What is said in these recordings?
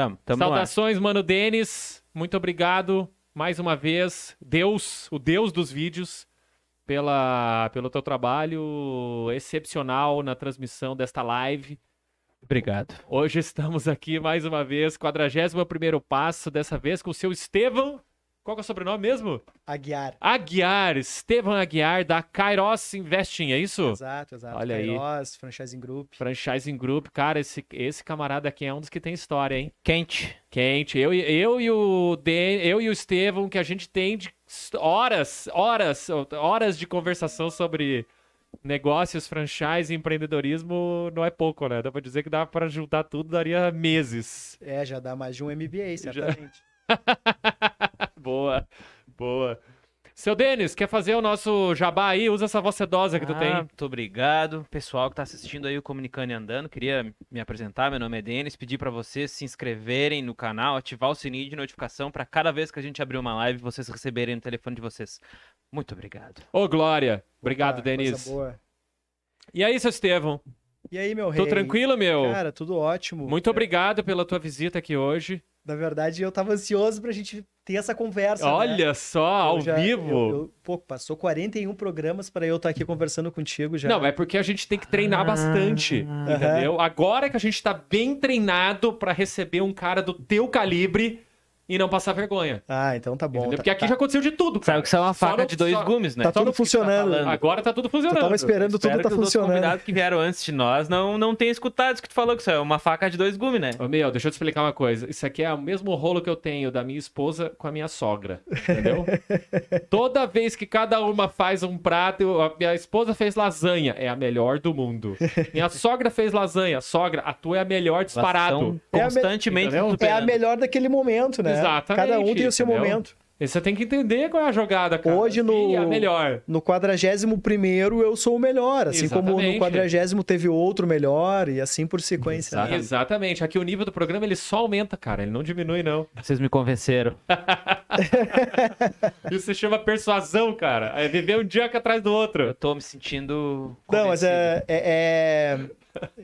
Tamo, tamo. Saudações, mano Denis. Muito obrigado mais uma vez. Deus, o Deus dos vídeos, pela, pelo teu trabalho excepcional na transmissão desta live. Obrigado. Hoje estamos aqui mais uma vez, 41 primeiro passo, dessa vez com o seu Estevão. Qual que é o sobrenome mesmo? Aguiar. Aguiar, Estevão Aguiar, da Kairos Investing, é isso? Exato, exato. Olha aí. Kairos, Franchising Group. Franchising Group. Cara, esse, esse camarada aqui é um dos que tem história, hein? Quente. Quente. Eu, e- eu e o Den, eu e o Estevão, que a gente tem de horas, horas, horas de conversação sobre negócios, franchise e empreendedorismo não é pouco, né? Dá pra dizer que dá pra juntar tudo, daria meses. É, já dá mais de um MBA, certamente. boa, boa. Seu Denis, quer fazer o nosso jabá aí? Usa essa voz sedosa que tu Ah, tem. Muito obrigado. Pessoal que tá assistindo aí o Comunicando e Andando, queria me apresentar. Meu nome é Denis. Pedir pra vocês se inscreverem no canal, ativar o sininho de notificação pra cada vez que a gente abrir uma live, vocês receberem no telefone de vocês. Muito obrigado. Ô, Glória. Obrigado, Opa, Denis. boa. E aí, seu Estevão? E aí, meu rei? Tô tranquilo, meu? Cara, tudo ótimo. Muito obrigado pela tua visita aqui hoje. Na verdade, eu tava ansioso pra gente ter essa conversa. né? Olha só, ao já- vivo. eu- eu- pô, passou 41 programas pra eu estar aqui conversando contigo já. Não, é porque a gente tem que treinar bastante, entendeu? Agora que a gente tá bem treinado pra receber um cara do teu calibre e não passar vergonha. Ah, então tá bom. Tá- Porque aqui tá- já aconteceu de tudo. cara. Sabe que isso é uma faca de dois só- gumes, né? Tá tudo tu funcionando. falando. Agora tá tudo Tu funcionando. tava esperando tudo tá que os funcionando. convidados que vieram antes de nós não, não tenham escutado isso que tu falou, que isso é uma faca de dois gumes, né? Ô, meu, deixa eu te explicar uma coisa. Isso aqui é o mesmo rolo que eu tenho da minha esposa com a minha sogra, entendeu? Toda vez que cada uma faz um prato, eu- a minha esposa fez lasanha, é a melhor do mundo. Minha sogra fez lasanha, sogra, a tua é a melhor disparado. estão É a me- constantemente? É a melhor daquele momento, né? Exatamente, Cada um tem o seu entendeu? momento. E você tem que entender qual é a jogada, cara. Hoje no- é melhor. No 41 eu sou o melhor, assim como Exatamente. no 40 teve outro melhor e assim por sequência. né? Exatamente. Aqui o nível do programa ele só aumenta, cara. Ele não diminui, não. Vocês me convenceram. Isso se chama persuasão, cara. É viver um dia atrás do Eu outro. tô me sentindo. Não, mas convencido. é, é,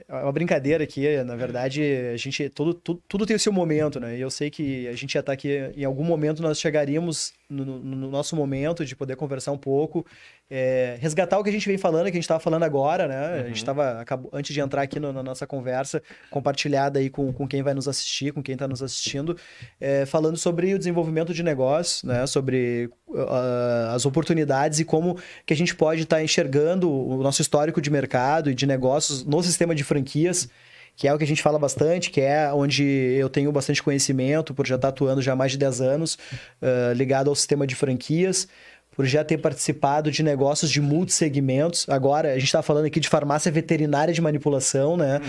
é uma brincadeira aqui. Na verdade, a gente tudo, tudo, tudo tem o seu momento, né? E eu sei que a gente já tá aqui. Em algum momento nós chegaríamos no, no- no nosso momento de poder conversar um pouco, é, resgatar o que a gente vem falando, que a gente tava falando agora, né? A gente tava acabou, antes de entrar aqui no- na nossa conversa compartilhada aí com, com quem vai nos assistir, com quem tá nos assistindo, é, falando sobre o desenvolvimento de negócios, né? Sobre ah, as oportunidades e como que a gente pode estar enxergando o nosso histórico de mercado e de negócios no sistema de franquias, que é o que a gente fala bastante, que é onde eu tenho bastante conhecimento, por já estar atuando já há mais de 10 anos, ah, ligado ao sistema de franquias, por já ter participado de negócios de multissegmentos. Agora, a gente está falando aqui de farmácia veterinária de manipulação, né?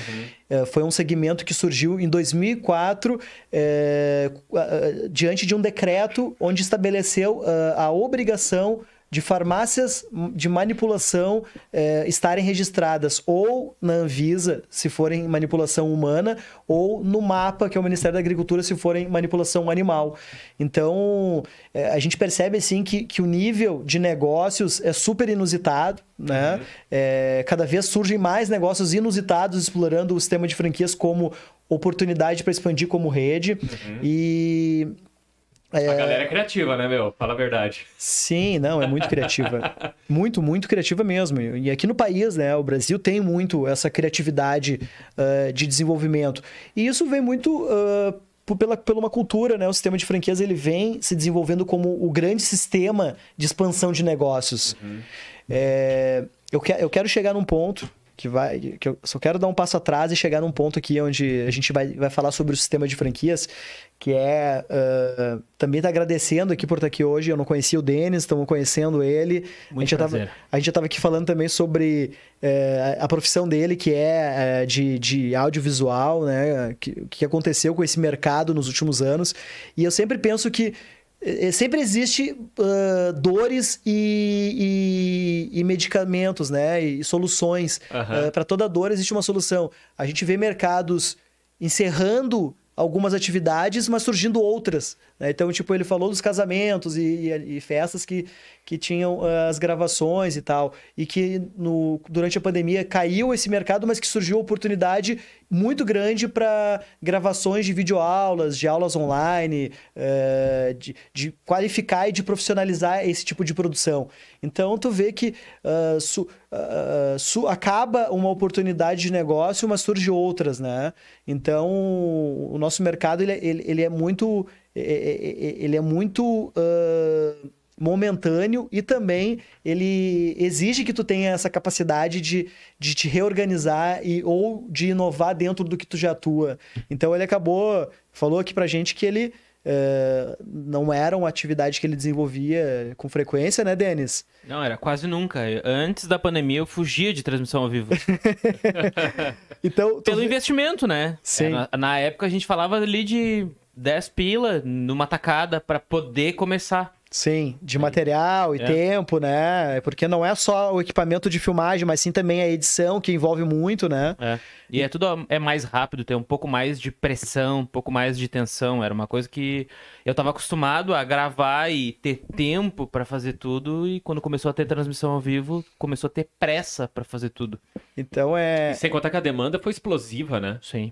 Eh, foi um segmento que surgiu em 2004, eh, ah, diante de um decreto onde estabeleceu a obrigação de farmácias de manipulação eh, estarem registradas ou na Anvisa, se forem manipulação humana, ou no MAPA, que é o Ministério da Agricultura, se forem manipulação animal. Então, eh, a gente percebe assim que, que o nível de negócios é super inusitado, né? Eh, cada vez surgem mais negócios inusitados explorando o sistema de franquias como oportunidade para expandir como rede. E A galera é criativa, né, meu? Fala a verdade. Sim, não, é muito criativa. muito, muito criativa mesmo. E aqui no país, né, o Brasil tem muito essa criatividade ah, de desenvolvimento. E isso vem muito por- pela, pela uma cultura, né? O sistema de franquias ele vem se desenvolvendo como o grande sistema de expansão de negócios. É, eu, que, eu quero chegar num ponto que vai. Que eu só quero dar um passo atrás e chegar num ponto aqui onde a gente vai, vai falar sobre o sistema de franquias, que é. ah, também tá agradecendo aqui por estar aqui hoje. Eu não conhecia o Denis, estamos conhecendo ele. a, Muito gente já tava, prazer. a gente já estava aqui falando também sobre eh, a profissão dele, que é eh, de, de audiovisual, né? Que- O que aconteceu com esse mercado nos últimos anos. E eu sempre penso que sempre existe ah, dores e, e- e medicamentos, né? E soluções. Aham. para toda dor existe uma solução. A gente vê mercados encerrando algumas atividades, mas surgindo outras? Então, tipo, ele falou dos casamentos e, e, e festas que, que tinham uh, as gravações e tal. E que no, durante a pandemia caiu esse mercado, mas que surgiu oportunidade muito grande para gravações de videoaulas, de aulas online, uh, de, de, qualificar e de profissionalizar esse tipo de produção. Então, tu vê que uh, su, su, acaba uma oportunidade de negócio, mas surge outras, né? Então, o nosso mercado ele, ele, ele é muito ele é muito uh, momentâneo e também ele exige que tu tenha essa capacidade de, de te reorganizar e, ou de inovar dentro do que tu já atua. Então ele acabou, falou aqui pra gente que ele uh, não era uma atividade que ele desenvolvia com frequência, né, Denis? Não, era quase nunca. Antes da pandemia eu fugia de transmissão ao vivo. então, Pelo investimento, né? Sim. Na, na época a gente falava ali de 10 pila numa tacada para poder começar. Sim, de material e é. tempo, né? Porque não é só o equipamento de filmagem, mas sim também a edição, que envolve muito, né? É. E é tudo é mais rápido, tem um pouco mais de pressão, um pouco mais de tensão. Era uma coisa que eu estava acostumado a gravar e ter tempo para fazer tudo, e quando começou a ter transmissão ao vivo, começou a ter pressa para fazer tudo. Então é. E sem contar que a demanda foi explosiva, né? Sim.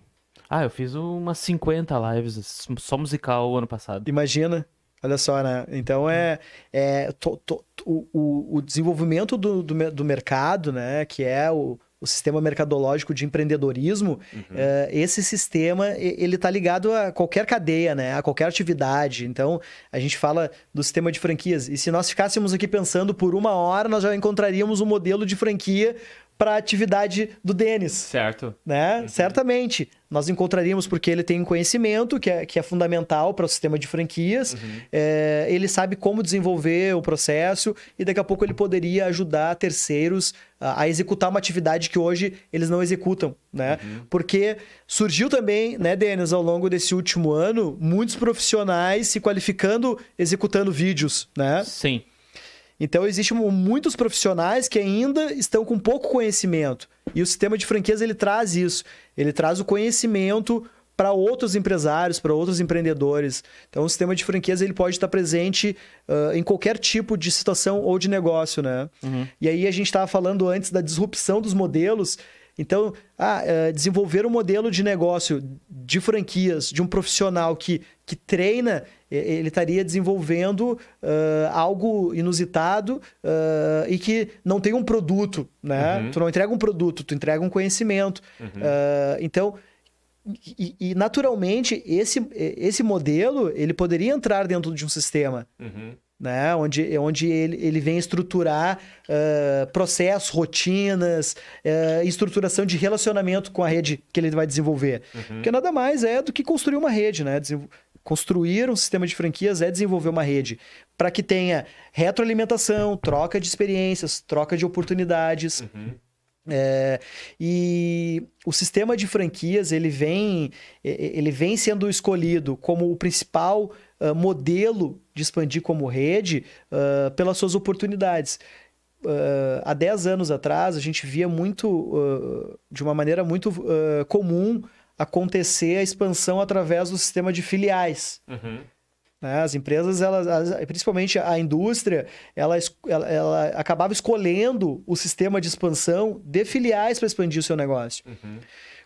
Ah, eu fiz umas 50 lives só musical ano passado. Imagina. Olha só, né? Então é, é to, to, o, o desenvolvimento do, do, do, mercado, né? Que é o, o sistema mercadológico de empreendedorismo, uhum. é, esse sistema ele está ligado a qualquer cadeia, né? A qualquer atividade. Então a gente fala do sistema de franquias. E se nós ficássemos aqui pensando por uma hora, nós já encontraríamos um modelo de franquia para a atividade do Denis. Certo. Né? Uhum. Certamente. Nós encontraríamos porque ele tem um conhecimento que é, que é fundamental para o sistema de franquias. Uhum. É, ele sabe como desenvolver o processo e daqui a pouco ele poderia ajudar terceiros a, a executar uma atividade que hoje eles não executam, né? Uhum. Porque surgiu também, né, Denis, ao longo desse último ano, muitos profissionais se qualificando executando vídeos, né? Sim. Então, existem muitos profissionais que ainda estão com pouco conhecimento. E o sistema de franquias ele traz isso. Ele traz o conhecimento para outros empresários, para outros empreendedores. Então, o sistema de franquias ele pode estar presente uh, em qualquer tipo de situação ou de negócio, né? Uhum. E aí a gente estava falando antes da disrupção dos modelos. Então, ah, uh, desenvolver um modelo de negócio de franquias de um profissional que, que treina ele estaria desenvolvendo uh, algo inusitado uh, e que não tem um produto, né? Uhum. Tu não entrega um produto, tu entrega um conhecimento. Uhum. Uh, então, e, e, naturalmente, esse, esse modelo, ele poderia entrar dentro de um sistema. Uhum. Né? Onde, onde ele, ele vem estruturar processos, rotinas, estruturação de relacionamento com a rede que ele vai desenvolver. Uhum. Porque nada mais é do que construir uma rede, né? Construir um sistema de franquias é desenvolver uma rede para que tenha retroalimentação, troca de experiências, troca de oportunidades. Uhum. É, e o sistema de franquias ele vem, ele vem sendo escolhido como o principal uh, modelo de expandir como rede uh, pelas suas oportunidades. Uh, há 10 anos atrás, a gente via muito, de uma maneira muito comum, acontecer a expansão através do sistema de filiais. Uhum. Né? As empresas, elas, principalmente a indústria, ela, ela, ela, acabava escolhendo o sistema de expansão de filiais para expandir o seu negócio. Uhum.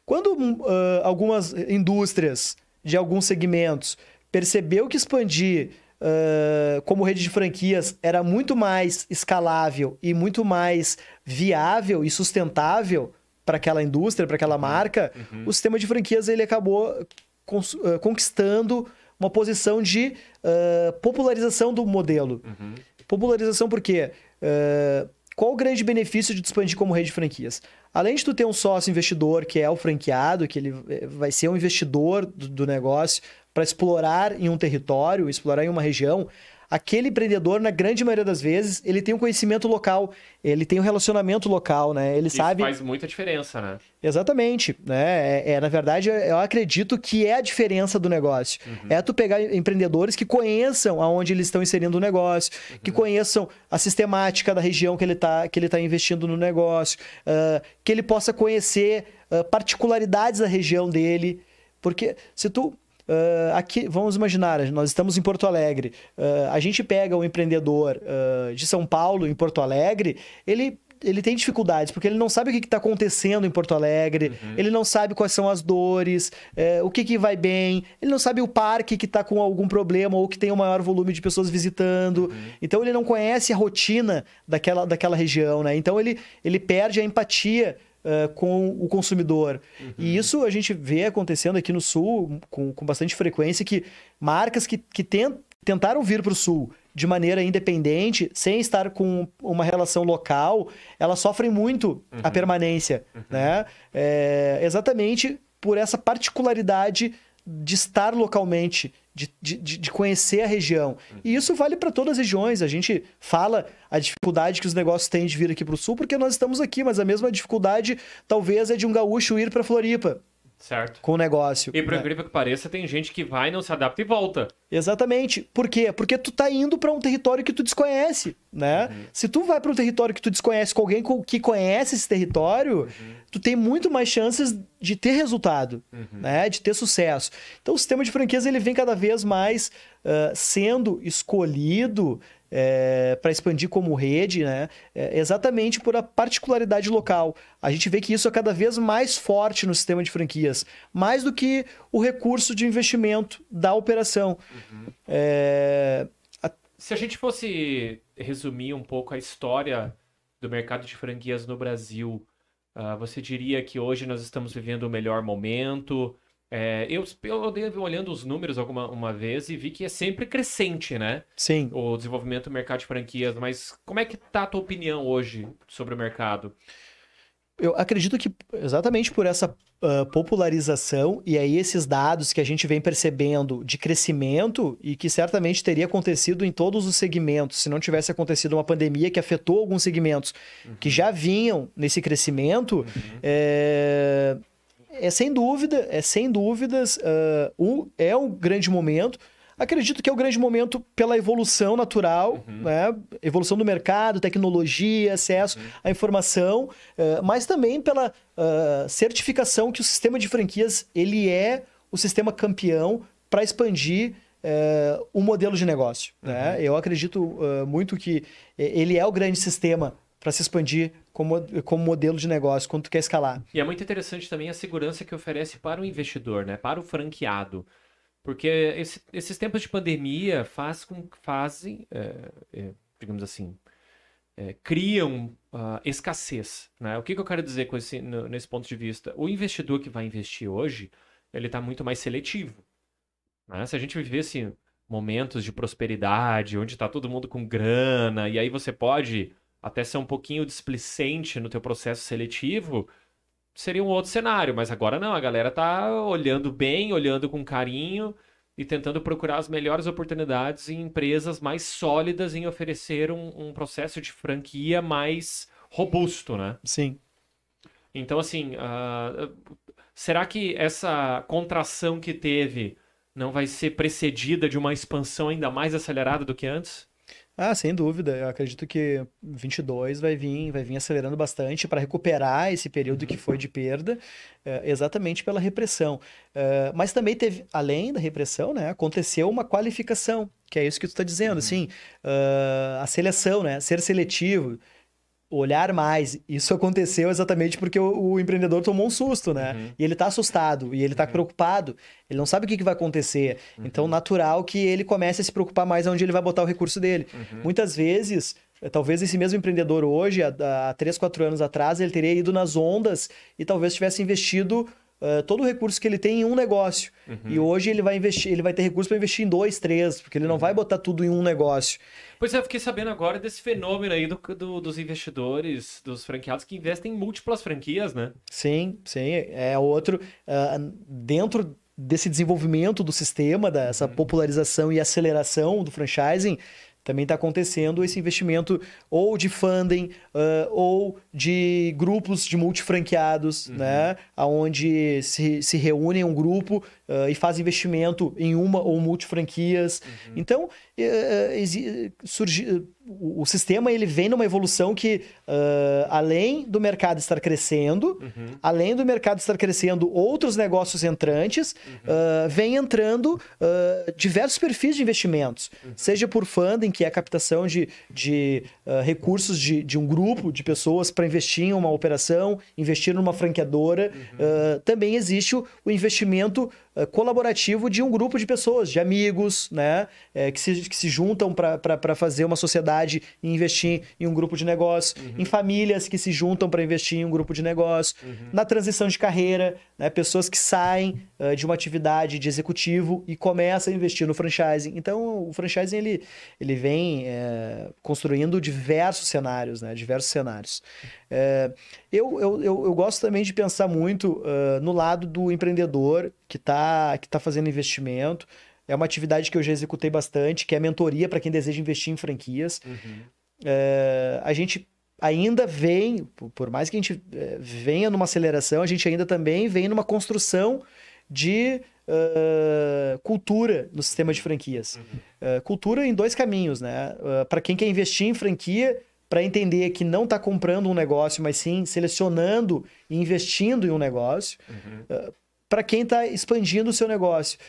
Quando uh, algumas indústrias de alguns segmentos percebeu que expandir uh, como rede de franquias era muito mais escalável e muito mais viável e sustentável para aquela indústria, para aquela marca, uhum. o sistema de franquias ele acabou eh, conquistando uma posição de uh, popularização do modelo. Uhum. Popularização por quê? Uh, qual o grande benefício de expandir como rede de franquias? Além de tu ter um sócio investidor que é o franqueado, que ele vai ser um investidor do, do negócio para explorar em um território, explorar em uma região, aquele empreendedor, na grande maioria das vezes, ele tem um conhecimento local, ele tem um relacionamento local, né? Ele Isso sabe. faz muita diferença, né? Exatamente, né? É, é, na verdade, eu acredito que é a diferença do negócio. Uhum. É tu pegar empreendedores que conheçam aonde eles estão inserindo o negócio, uhum. que conheçam a sistemática da região que ele está tá investindo no negócio, uh, que ele possa conhecer uh, particularidades da região dele. Porque se tu uh, aqui, vamos imaginar, nós estamos em Porto Alegre, uh, a gente pega um empreendedor uh, de São Paulo, em Porto Alegre, ele ele tem dificuldades, porque ele não sabe o que está acontecendo em Porto Alegre, uhum. ele não sabe quais são as dores, é, o que, que vai bem, ele não sabe o parque que está com algum problema ou que tem um maior volume de pessoas visitando. Uhum. Então ele não conhece a rotina daquela, daquela região, né? Então ele, ele perde a empatia Uh, com o consumidor. Uhum. E isso a gente vê acontecendo aqui no Sul com, com bastante frequência, que marcas que, que tent, tentaram vir para o Sul de maneira independente, sem estar com uma relação local, elas sofrem muito uhum. a permanência, uhum. né? É, exatamente por essa particularidade de estar localmente, de, de, de conhecer a região. E isso vale para todas as regiões. A gente fala a dificuldade que os negócios têm de vir aqui para o sul, porque nós estamos aqui, mas a mesma dificuldade talvez é de um gaúcho ir para Floripa. Certo. Com o negócio. E por né? incrível que pareça, tem gente que vai, não se adapta e volta. Exatamente. Por quê? Porque tu tá indo para um território que tu desconhece, né? Uhum. Se tu vai para um território que tu desconhece com alguém que conhece esse território, uhum. tu tem muito mais chances de ter resultado, uhum. né? De ter sucesso. Então o sistema de franquias ele vem cada vez mais uh, sendo escolhido é, para expandir como rede, né? É, exatamente por a particularidade local. A gente vê que isso é cada vez mais forte no sistema de franquias, mais do que o recurso de investimento da operação. Uhum. É... A... Se a gente fosse resumir um pouco a história do mercado de franquias no Brasil, uh, você diria que hoje nós estamos vivendo o melhor momento? É, eu, eu andei olhando os números alguma uma vez e vi que é sempre crescente, né? Sim. O desenvolvimento do mercado de franquias. Mas como é que tá a tua opinião hoje sobre o mercado? Eu acredito que exatamente por essa uh, popularização e aí esses dados que a gente vem percebendo de crescimento e que certamente teria acontecido em todos os segmentos, se não tivesse acontecido uma pandemia que afetou alguns segmentos uhum. que já vinham nesse crescimento, uhum. é, é sem dúvida, é sem dúvidas, uh, um, é um grande momento. Acredito que é um grande momento pela evolução natural, uhum. né? evolução do mercado, tecnologia, acesso uhum. à informação, uh, mas também pela uh, certificação que o sistema de franquias ele é o sistema campeão para expandir uh, o modelo de negócio. Né? Uhum. Né? Eu acredito muito que ele é o grande sistema para se expandir como, como modelo de negócio, quando tu quer escalar. E é muito interessante também a segurança que oferece para o investidor, né? para o franqueado. Porque esse, esses tempos de pandemia faz com, fazem, é, é, digamos assim, é, criam uh, escassez. Né? O que, que eu quero dizer com esse, no, nesse ponto de vista? O investidor que vai investir hoje, ele está muito mais seletivo. Né? Se a gente vivesse momentos de prosperidade, onde está todo mundo com grana, e aí você pode até ser um pouquinho displicente no teu processo seletivo, seria um outro cenário. Mas agora não, a galera tá olhando bem, olhando com carinho e tentando procurar as melhores oportunidades em empresas mais sólidas em oferecer um, um processo de franquia mais robusto, né? Sim. Então, assim, uh, será que essa contração que teve não vai ser precedida de uma expansão ainda mais acelerada do que antes? Ah, sem dúvida. Eu acredito que 22 vai vir, vai vir acelerando bastante para recuperar esse período que foi de perda, é, exatamente pela repressão. É, mas também teve, além da repressão, né, aconteceu uma qualificação, que é isso que tu está dizendo, uhum. assim, uh, a seleção, né, ser seletivo olhar mais. Isso aconteceu exatamente porque o, o empreendedor tomou um susto, né? Uhum. E ele tá assustado, e ele tá uhum. preocupado, ele não sabe o que, que vai acontecer. Uhum. Então, natural que ele comece a se preocupar mais onde ele vai botar o recurso dele. Uhum. Muitas vezes, talvez esse mesmo empreendedor hoje, há, há 3, 4 anos atrás, ele teria ido nas ondas e talvez tivesse investido Uh, todo o recurso que ele tem em um negócio. Uhum. E hoje ele vai investir, ele vai ter recurso para investir em dois, três, porque ele não uhum. vai botar tudo em um negócio. Pois é, eu fiquei sabendo agora desse fenômeno aí do, do, dos investidores, dos franqueados que investem em múltiplas franquias, né? Sim, sim. É outro. Uh, dentro desse desenvolvimento do sistema, dessa uhum. popularização e aceleração do franchising, também está acontecendo esse investimento ou de funding uh, ou de grupos de multifranqueados, uhum. né? Onde se, se reúnem um grupo uh, e faz investimento em uma ou multifranquias. Uhum. Então, uh, surgi, o, o, sistema ele vem numa evolução que, uh, além do mercado estar crescendo, Uhum. além do mercado estar crescendo, outros negócios entrantes, Uhum. vem entrando uh, diversos perfis de investimentos, Uhum. seja por funding, que é a captação de, de uh, recursos de, de um grupo de pessoas para investir em uma operação, investir numa franqueadora. Uh, também existe o, o investimento uh, colaborativo de um grupo de pessoas, de amigos, né, é, que, se, que se juntam para fazer uma sociedade e investir em um grupo de negócio, em famílias que se juntam para investir em um grupo de negócio, na transição de carreira, né, pessoas que saem uh, de uma atividade de executivo e começam a investir no franchising. Então, o franchising ele, ele vem é, construindo diversos cenários, né, diversos cenários. É, eu, eu, eu, eu, gosto também de pensar muito uh, no lado do empreendedor que está que tá fazendo investimento. É uma atividade que eu já executei bastante, que é mentoria para quem deseja investir em franquias. Uhum. É, a gente ainda vem, por mais que a gente venha numa aceleração, a gente ainda também vem numa construção de uh, cultura no sistema de franquias. Uhum. Uh, cultura em dois caminhos, né? Uh, para quem quer investir em franquia, para entender que não está comprando um negócio, mas sim selecionando e investindo em um negócio. Uhum. para quem está expandindo o seu negócio,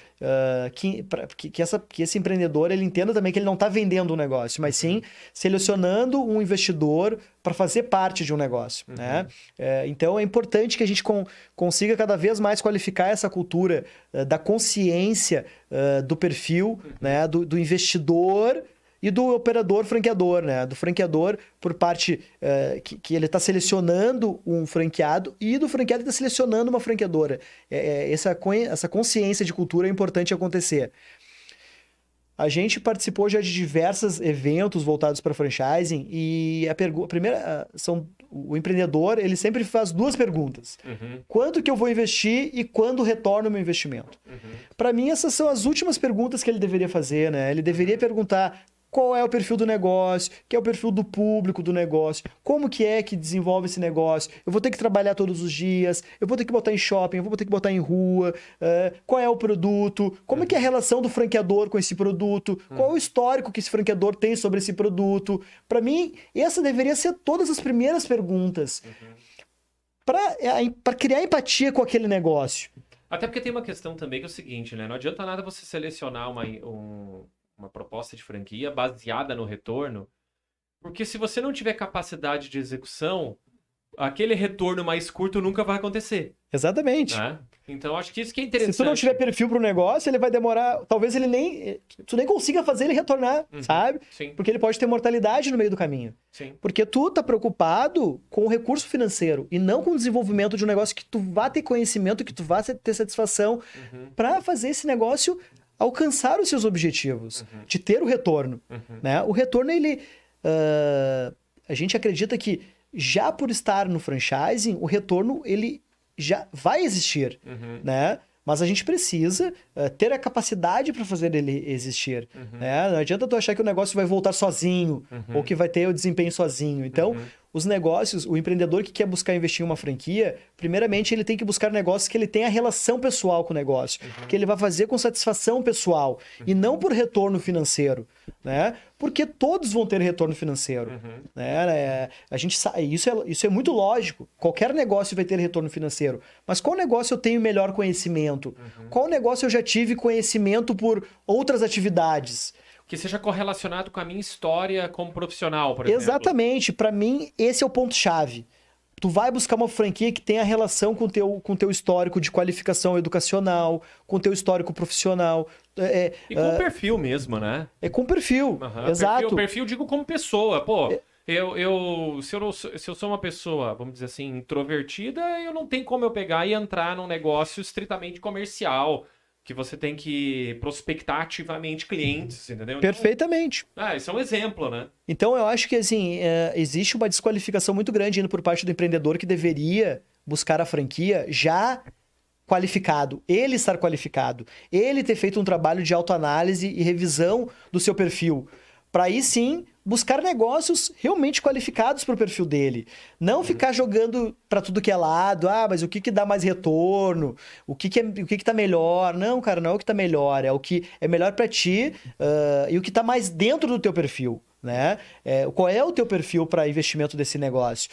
que, pra, que, que, essa, que esse empreendedor ele entenda também que ele não está vendendo um negócio, mas sim selecionando um investidor para fazer parte de um negócio. Uhum. Né? É, então é importante que a gente con consiga cada vez mais qualificar essa cultura uh, da consciência uh, do perfil Uhum. né? do, do investidor e do operador franqueador, né? Do franqueador por parte uh, que, que, ele está selecionando um franqueado e do franqueado que está selecionando uma franqueadora. É, é, essa, essa consciência de cultura é importante acontecer. A gente participou já de diversos eventos voltados para franchising e a, a primeira são o empreendedor ele sempre faz duas perguntas: uhum. quanto que eu vou investir e quando retorna o meu investimento. Uhum. Para mim essas são as últimas perguntas que ele deveria fazer, né? Ele deveria perguntar qual é o perfil do negócio, que é o perfil do público do negócio, como que é que desenvolve esse negócio, eu vou ter que trabalhar todos os dias, eu vou ter que botar em shopping, eu vou ter que botar em rua, uh, qual é o produto, como é que é a relação do franqueador com esse produto, qual é o histórico que esse franqueador tem sobre esse produto. Para mim, essa deveria ser todas as primeiras perguntas uhum. para criar empatia com aquele negócio. Até porque tem uma questão também que é o seguinte, né? Não adianta nada você selecionar uma, um, uma proposta de franquia baseada no retorno, porque se você não tiver capacidade de execução, aquele retorno mais curto nunca vai acontecer. Exatamente. Né? Então acho que isso que é interessante. Se tu não tiver perfil para o negócio, ele vai demorar, talvez ele nem, tu nem consiga fazer ele retornar, Uhum. sabe? Sim, Porque ele pode ter mortalidade no meio do caminho. sim. Porque tu tá preocupado com o recurso financeiro e não com o desenvolvimento de um negócio que tu vá ter conhecimento, que tu vá ter satisfação Uhum, para fazer esse negócio alcançar os seus objetivos, Uhum. de ter o retorno. uhum, Né? O retorno, ele. ah, a gente acredita que já por estar no franchising, o retorno ele já vai existir, uhum, né? Mas a gente precisa ah, ter a capacidade para fazer ele existir. uhum, Né? Não adianta tu achar que o negócio vai voltar sozinho uhum, ou que vai ter o desempenho sozinho. Então, uhum, os negócios, o empreendedor que quer buscar investir em uma franquia, primeiramente ele tem que buscar negócios que ele tenha relação pessoal com o negócio, Uhum. que ele vai fazer com satisfação pessoal e não por retorno financeiro, né? Porque todos vão ter retorno financeiro, uhum, né? É, a gente sabe, isso é, isso é muito lógico. Qualquer negócio vai ter retorno financeiro, mas qual negócio eu tenho melhor conhecimento? uhum. Qual negócio eu já tive conhecimento por outras atividades? Que seja correlacionado com a minha história como profissional, por exemplo. Exatamente. Para mim, esse é o ponto-chave. Tu vai buscar uma franquia que tenha relação com teu, o com teu histórico de qualificação educacional, com o teu histórico profissional. É, E com o perfil mesmo, né? é com perfil. Aham, Exato. Perfil, perfil, digo como pessoa. Pô, eu, eu, se, eu não sou- se eu sou uma pessoa, vamos dizer assim, introvertida, eu não tem como eu pegar e entrar num negócio estritamente comercial, que você tem que prospectar ativamente clientes, entendeu? Então, Perfeitamente. ah, isso é um exemplo, né? Então, eu acho que assim, é, existe uma desqualificação muito grande indo por parte do empreendedor que deveria buscar a franquia já qualificado, ele estar qualificado, ele ter feito um trabalho de autoanálise e revisão do seu perfil, para aí sim buscar negócios realmente qualificados para o perfil dele. Não ficar jogando para tudo que é lado, ah, mas o que, que dá mais retorno? O que, que, é, o que, que tá melhor? Não, cara, não é o que tá melhor, é o que é melhor para ti uh, e o que tá mais dentro do teu perfil. Né? É, qual é o teu perfil para investimento desse negócio?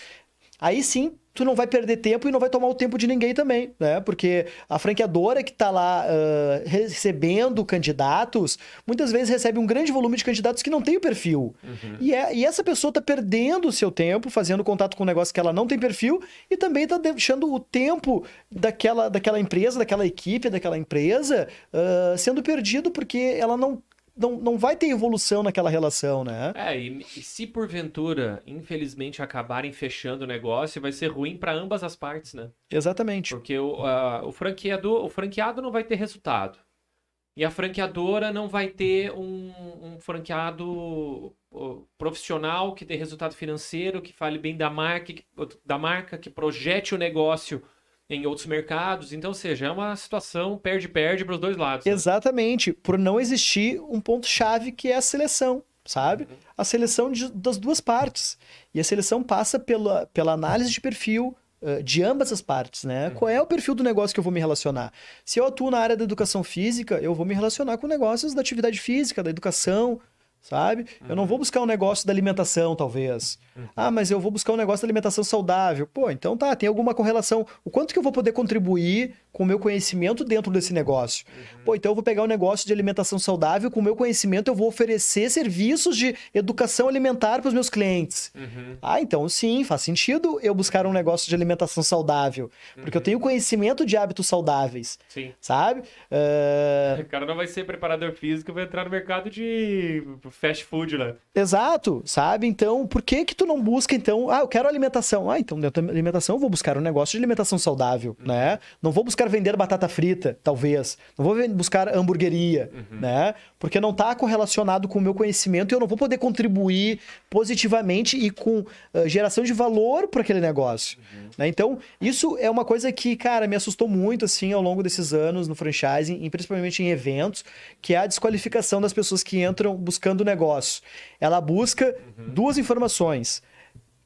Aí sim, tu não vai perder tempo e não vai tomar o tempo de ninguém também, né? Porque a franqueadora que está lá uh, recebendo candidatos, muitas vezes recebe um grande volume de candidatos que não tem o perfil. Uhum. E, é, e essa pessoa está perdendo o seu tempo fazendo contato com um negócio que ela não tem perfil e também está deixando o tempo daquela, daquela empresa, daquela equipe, daquela empresa uh, sendo perdido porque ela não não, não vai ter evolução naquela relação, né? É, e, e se porventura, infelizmente, acabarem fechando o negócio, vai ser ruim para ambas as partes, né? Exatamente. Porque o, a, o, franqueador, o franqueado não vai ter resultado. E a franqueadora não vai ter um, um franqueado profissional que dê resultado financeiro, que fale bem da marca, da marca, que projete o negócio em outros mercados. Então, ou seja, é uma situação perde-perde para os dois lados. Né? Exatamente, por não existir um ponto-chave que é a seleção, sabe? Uhum. A seleção de, das duas partes. E a seleção passa pela, pela análise de perfil, uh, de ambas as partes, né? Uhum. Qual é o perfil do negócio que eu vou me relacionar? Se eu atuo na área da educação física, eu vou me relacionar com negócios da atividade física, da educação, sabe? Uhum. Eu não vou uhum. buscar um negócio da alimentação, talvez. Uhum. Ah, mas eu vou buscar um negócio da alimentação saudável. Pô, então tá, tem alguma correlação. O quanto que eu vou poder contribuir com o meu conhecimento dentro desse negócio? Uhum. Pô, então eu vou pegar um negócio de alimentação saudável, com o meu conhecimento eu vou oferecer serviços de educação alimentar para os meus clientes. Uhum. Ah, então sim, faz sentido eu buscar um negócio de alimentação saudável, porque eu uhum. tenho conhecimento de hábitos saudáveis. Sim. Sabe? Uh... O cara não vai ser preparador físico, vai entrar no mercado de fast food, né? Exato, sabe? Então, por que que tu não busca, então... Ah, eu quero alimentação. Ah, então dentro da alimentação eu vou buscar um negócio de alimentação saudável, uhum. né? Não vou buscar vender batata frita, talvez. Não vou buscar hamburgueria, uhum. né? Porque não está correlacionado com o meu conhecimento e eu não vou poder contribuir positivamente e com uh, geração de valor para aquele negócio. Uhum. Né? Então, isso é uma coisa que, cara, me assustou muito, assim, ao longo desses anos no franchising, e principalmente em eventos, que é a desqualificação das pessoas que entram buscando negócio. Ela busca uhum. duas informações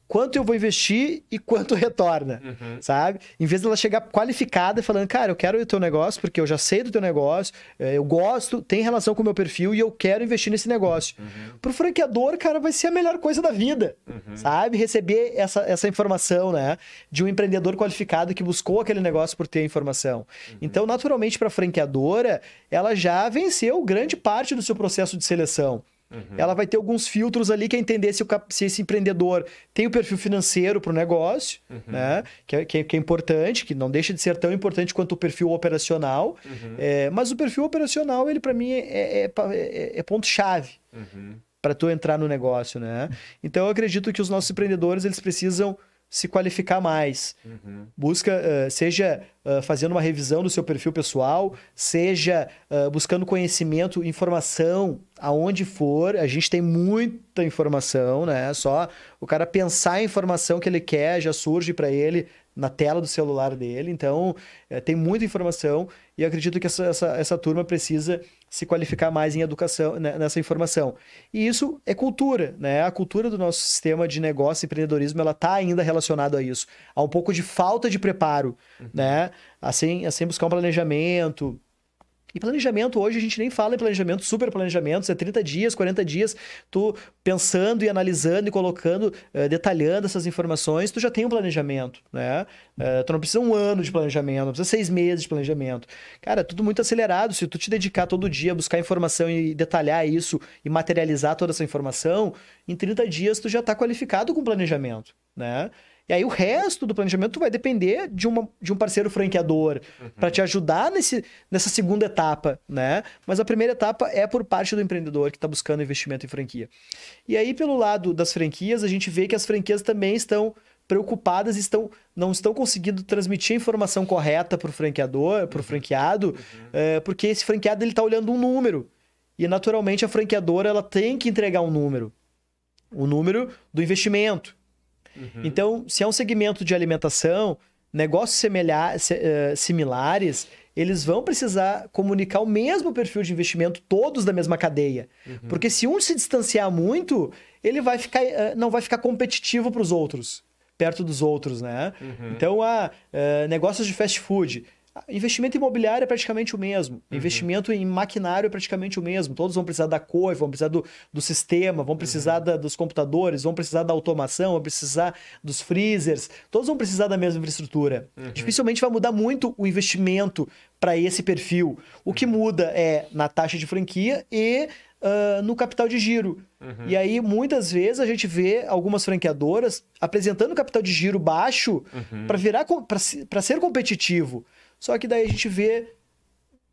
quanto eu vou investir e quanto retorna, uhum. sabe? Em vez dela chegar qualificada falando, cara, eu quero o teu negócio porque eu já sei do teu negócio, eh, eu gosto, tem relação com o meu perfil e eu quero investir nesse negócio. Uhum. Pro franqueador, cara, vai ser a melhor coisa da vida, uhum. sabe? Receber essa, essa informação, né? De um empreendedor qualificado que buscou aquele negócio por ter a informação. Uhum. Então, naturalmente, para a franqueadora, ela já venceu grande parte do seu processo de seleção. Uhum. Ela vai ter alguns filtros ali que é entender se, o, se esse empreendedor tem o perfil financeiro para o negócio, uhum. né? Que é, que, é, que é, importante, que não deixa de ser tão importante quanto o perfil operacional. Uhum. É, mas o perfil operacional, ele para mim é, é, é, é ponto-chave uhum. para tu entrar no negócio, né? Então eu acredito que os nossos empreendedores eles precisam se qualificar mais. Uhum. Busca, uh, seja uh, fazendo uma revisão do seu perfil pessoal, seja uh, buscando conhecimento, informação, aonde for. A gente tem muita informação, né? Só o cara pensar a informação que ele quer já surge para ele na tela do celular dele. Então, tem muita informação e acredito que essa, essa, essa turma precisa se qualificar mais em educação, né, nessa informação. E isso é cultura, né? A cultura do nosso sistema de negócio e empreendedorismo, ela está ainda relacionada a isso. Há um pouco de falta de preparo, uhum. né? Assim, assim, buscar um planejamento, e planejamento, hoje a gente nem fala em planejamento, super planejamento, é 30 dias, 40 dias, tu pensando e analisando e colocando, uh, detalhando essas informações, tu já tem um planejamento, né? Uh, tu não precisa um ano de planejamento, não precisa seis meses de planejamento. Cara, tudo muito acelerado, se tu te dedicar todo dia a buscar informação e detalhar isso e materializar toda essa informação, em 30 dias tu já está qualificado com planejamento, né? E aí o resto do planejamento vai depender de, uma, de um parceiro franqueador uhum. para te ajudar nesse, nessa segunda etapa, né? Mas a primeira etapa é por parte do empreendedor que está buscando investimento em franquia. E aí, pelo lado das franquias, a gente vê que as franquias também estão preocupadas estão não estão conseguindo transmitir a informação correta para o franqueador, para o uhum. franqueado, uhum. é, porque esse franqueado ele está olhando um número e naturalmente a franqueadora ela tem que entregar um número, o número do investimento. Uhum. Então, se é um segmento de alimentação, negócios uh, similares, eles vão precisar comunicar o mesmo perfil de investimento, todos da mesma cadeia. Uhum. Porque se um se distanciar muito, ele vai ficar, eh, não vai ficar competitivo para os outros, perto dos outros, né? Uhum. Então, ah, eh, negócios de fast food. Investimento imobiliário é praticamente o mesmo. Uhum. Investimento em maquinário é praticamente o mesmo. Todos vão precisar da coifa, vão precisar do, do sistema, vão precisar Uhum. da- dos computadores, vão precisar da automação, vão precisar dos freezers. Todos vão precisar da mesma infraestrutura. Uhum. Dificilmente vai mudar muito o investimento para esse perfil. O Uhum. que muda é na taxa de franquia e ah, no capital de giro. Uhum. E aí, muitas vezes, a gente vê algumas franqueadoras apresentando capital de giro baixo Uhum. para virar para ser competitivo. Só que daí a gente vê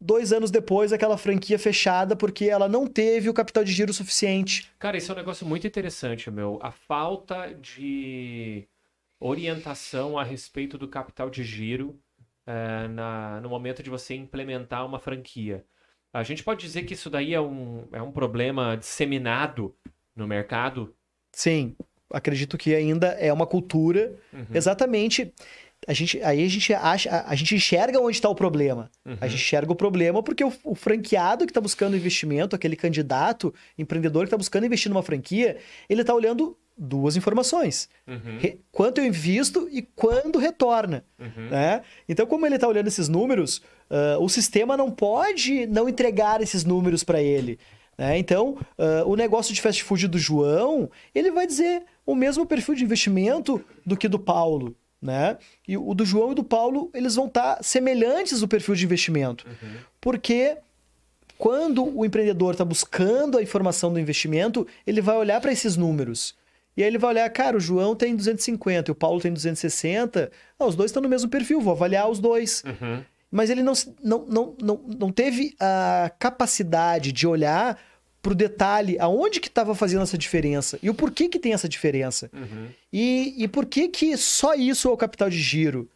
dois anos depois aquela franquia fechada porque ela não teve o capital de giro suficiente. Cara, isso é um negócio muito interessante, meu. A falta de orientação a respeito do capital de giro eh, na- no momento de você implementar uma franquia. A gente pode dizer que isso daí é um, é um problema disseminado no mercado? Sim, acredito que ainda é uma cultura Uhum, exatamente. A gente, aí a gente acha, a, gente enxerga onde está o problema. uhum, A gente enxerga o problema porque o, o franqueado que está buscando investimento, aquele candidato, empreendedor que está buscando investir numa franquia, ele está olhando duas informações: uhum, quanto eu invisto e quando retorna. uhum. né? Então, como ele está olhando esses números, ah, o sistema não pode não entregar esses números para ele. né? Então, ah, o negócio de fast food do João, ele vai dizer o mesmo perfil de investimento do que do Paulo. Né? E o do João e do Paulo, eles vão estar semelhantes no perfil de investimento. Uhum. Porque quando o empreendedor está buscando a informação do investimento, ele vai olhar para esses números. E aí ele vai olhar, cara, o João tem 250 e o Paulo tem 260. Ah, os dois estão no mesmo perfil, vou avaliar os dois. Uhum. Mas ele não, não, não, não, não teve a capacidade de olhar para o detalhe, aonde que estava fazendo essa diferença e o porquê que tem essa diferença. Uhum. E, e por que que só isso é o capital de giro?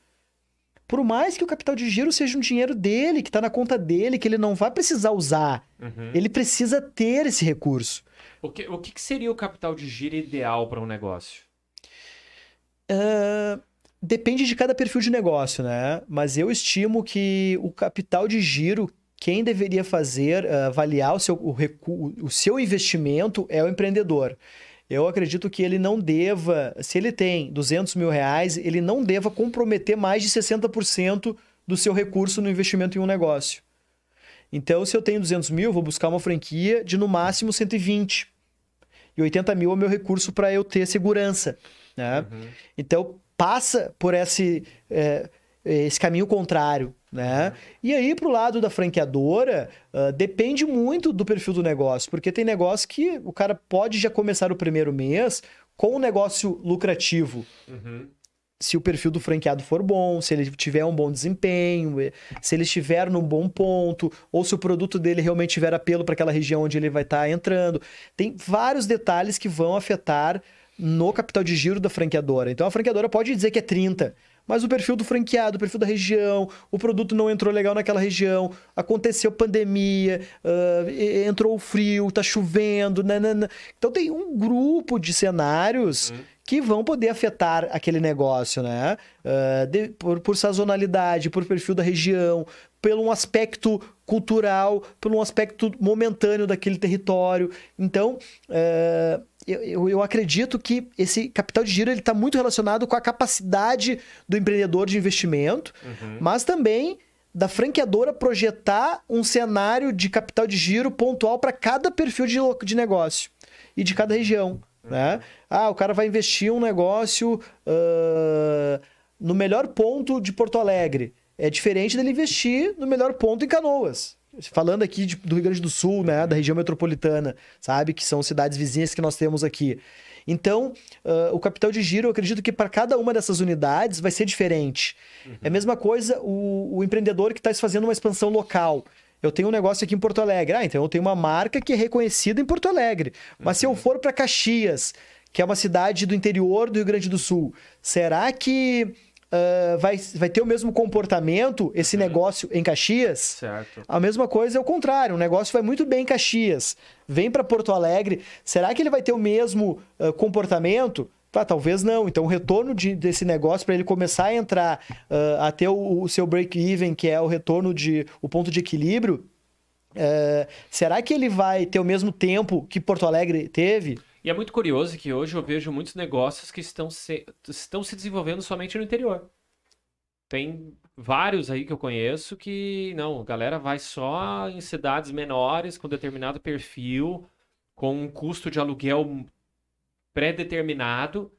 Por mais que o capital de giro seja um dinheiro dele, que está na conta dele, que ele não vai precisar usar, Uhum. ele precisa ter esse recurso. O, que, o que seria o capital de giro ideal para um negócio? Ah, depende de cada perfil de negócio, né? Mas eu estimo que o capital de giro, quem deveria fazer, ah, avaliar o seu, o, recu- o seu investimento é o empreendedor. Eu acredito que ele não deva, se ele tem 200 mil reais, ele não deva comprometer mais de 60% do seu recurso no investimento em um negócio. Então, se eu tenho 200 mil, vou buscar uma franquia de no máximo 120. E 80 mil é o meu recurso para eu ter segurança. Né? Uhum. Então, passa por esse, é, esse caminho contrário, né? E aí, pro lado da franqueadora, ah, depende muito do perfil do negócio, porque tem negócio que o cara pode já começar o primeiro mês com um negócio lucrativo, Uhum. se o perfil do franqueado for bom, se ele tiver um bom desempenho, eh, se ele estiver num bom ponto, ou se o produto dele realmente tiver apelo para aquela região onde ele vai estar entrando. Tem vários detalhes que vão afetar no capital de giro da franqueadora. Então a franqueadora pode dizer que é 30, mas o perfil do franqueado, o perfil da região, o produto não entrou legal naquela região, aconteceu pandemia, e- entrou o frio, tá chovendo, nanana. Então tem um grupo de cenários Uhum. que vão poder afetar aquele negócio, né? Ah, de- por, por sazonalidade, por perfil da região, pelo um aspecto cultural, por um aspecto momentâneo daquele território. Então, ah, eu, eu- eu acredito que esse capital de giro está muito relacionado com a capacidade do empreendedor de investimento, Uhum. mas também da franqueadora projetar um cenário de capital de giro pontual para cada perfil de, de negócio e de cada região. Né? Ah, o cara vai investir um negócio ah, no melhor ponto de Porto Alegre. É diferente dele investir no melhor ponto em Canoas. Falando aqui de- do Rio Grande do Sul, né, da região metropolitana, sabe? Que são cidades vizinhas que nós temos aqui. Então, ah, o capital de giro, eu acredito que para cada uma dessas unidades vai ser diferente. É a mesma coisa o, o empreendedor que está fazendo uma expansão local. Eu tenho um negócio aqui em Porto Alegre. Ah, então eu tenho uma marca que é reconhecida em Porto Alegre. Mas se eu for para Caxias, que é uma cidade do interior do Rio Grande do Sul, será que ah, vai, vai ter o mesmo comportamento esse negócio em Caxias? Certo. A mesma coisa é o contrário. O negócio vai muito bem em Caxias, vem para Porto Alegre. Será que ele vai ter o mesmo ah, comportamento? Ah, talvez não. Então, o retorno de- desse negócio para ele começar a entrar, ah, a ter o, o seu break-even, que é o retorno de o ponto de equilíbrio, ah, será que ele vai ter o mesmo tempo que Porto Alegre teve? E é muito curioso que hoje eu vejo muitos negócios que estão se, estão se desenvolvendo somente no interior. Tem vários aí que eu conheço que, não, a galera vai só em cidades menores, com determinado perfil, com um custo de aluguel pré-determinado,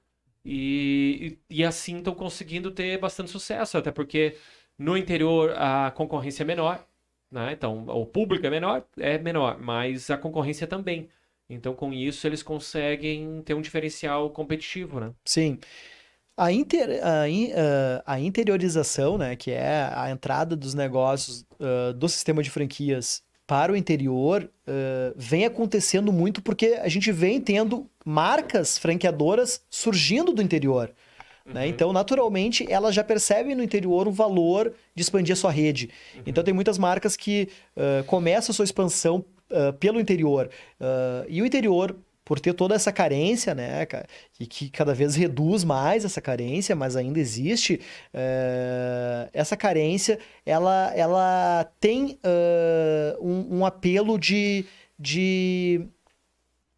e, e, e assim estão conseguindo ter bastante sucesso, até porque no interior a concorrência é menor, né? Então o público é menor, é menor, mas a concorrência também. Então, com isso, eles conseguem ter um diferencial competitivo, né? Sim. A, inter, a, in, uh, a interiorização, né, que é a entrada dos negócios uh, do sistema de franquias para o interior, uh, vem acontecendo muito porque a gente vem tendo marcas franqueadoras surgindo do interior. Né? Uhum. Então, naturalmente, elas já percebem no interior o valor de expandir a sua rede. Uhum. Então, tem muitas marcas que começam a sua expansão uh, pelo interior. Uh, e o interior, por ter toda essa carência, né, e que cada vez reduz mais essa carência, mas ainda existe, uh, essa carência, ela, ela tem um, um, apelo de, de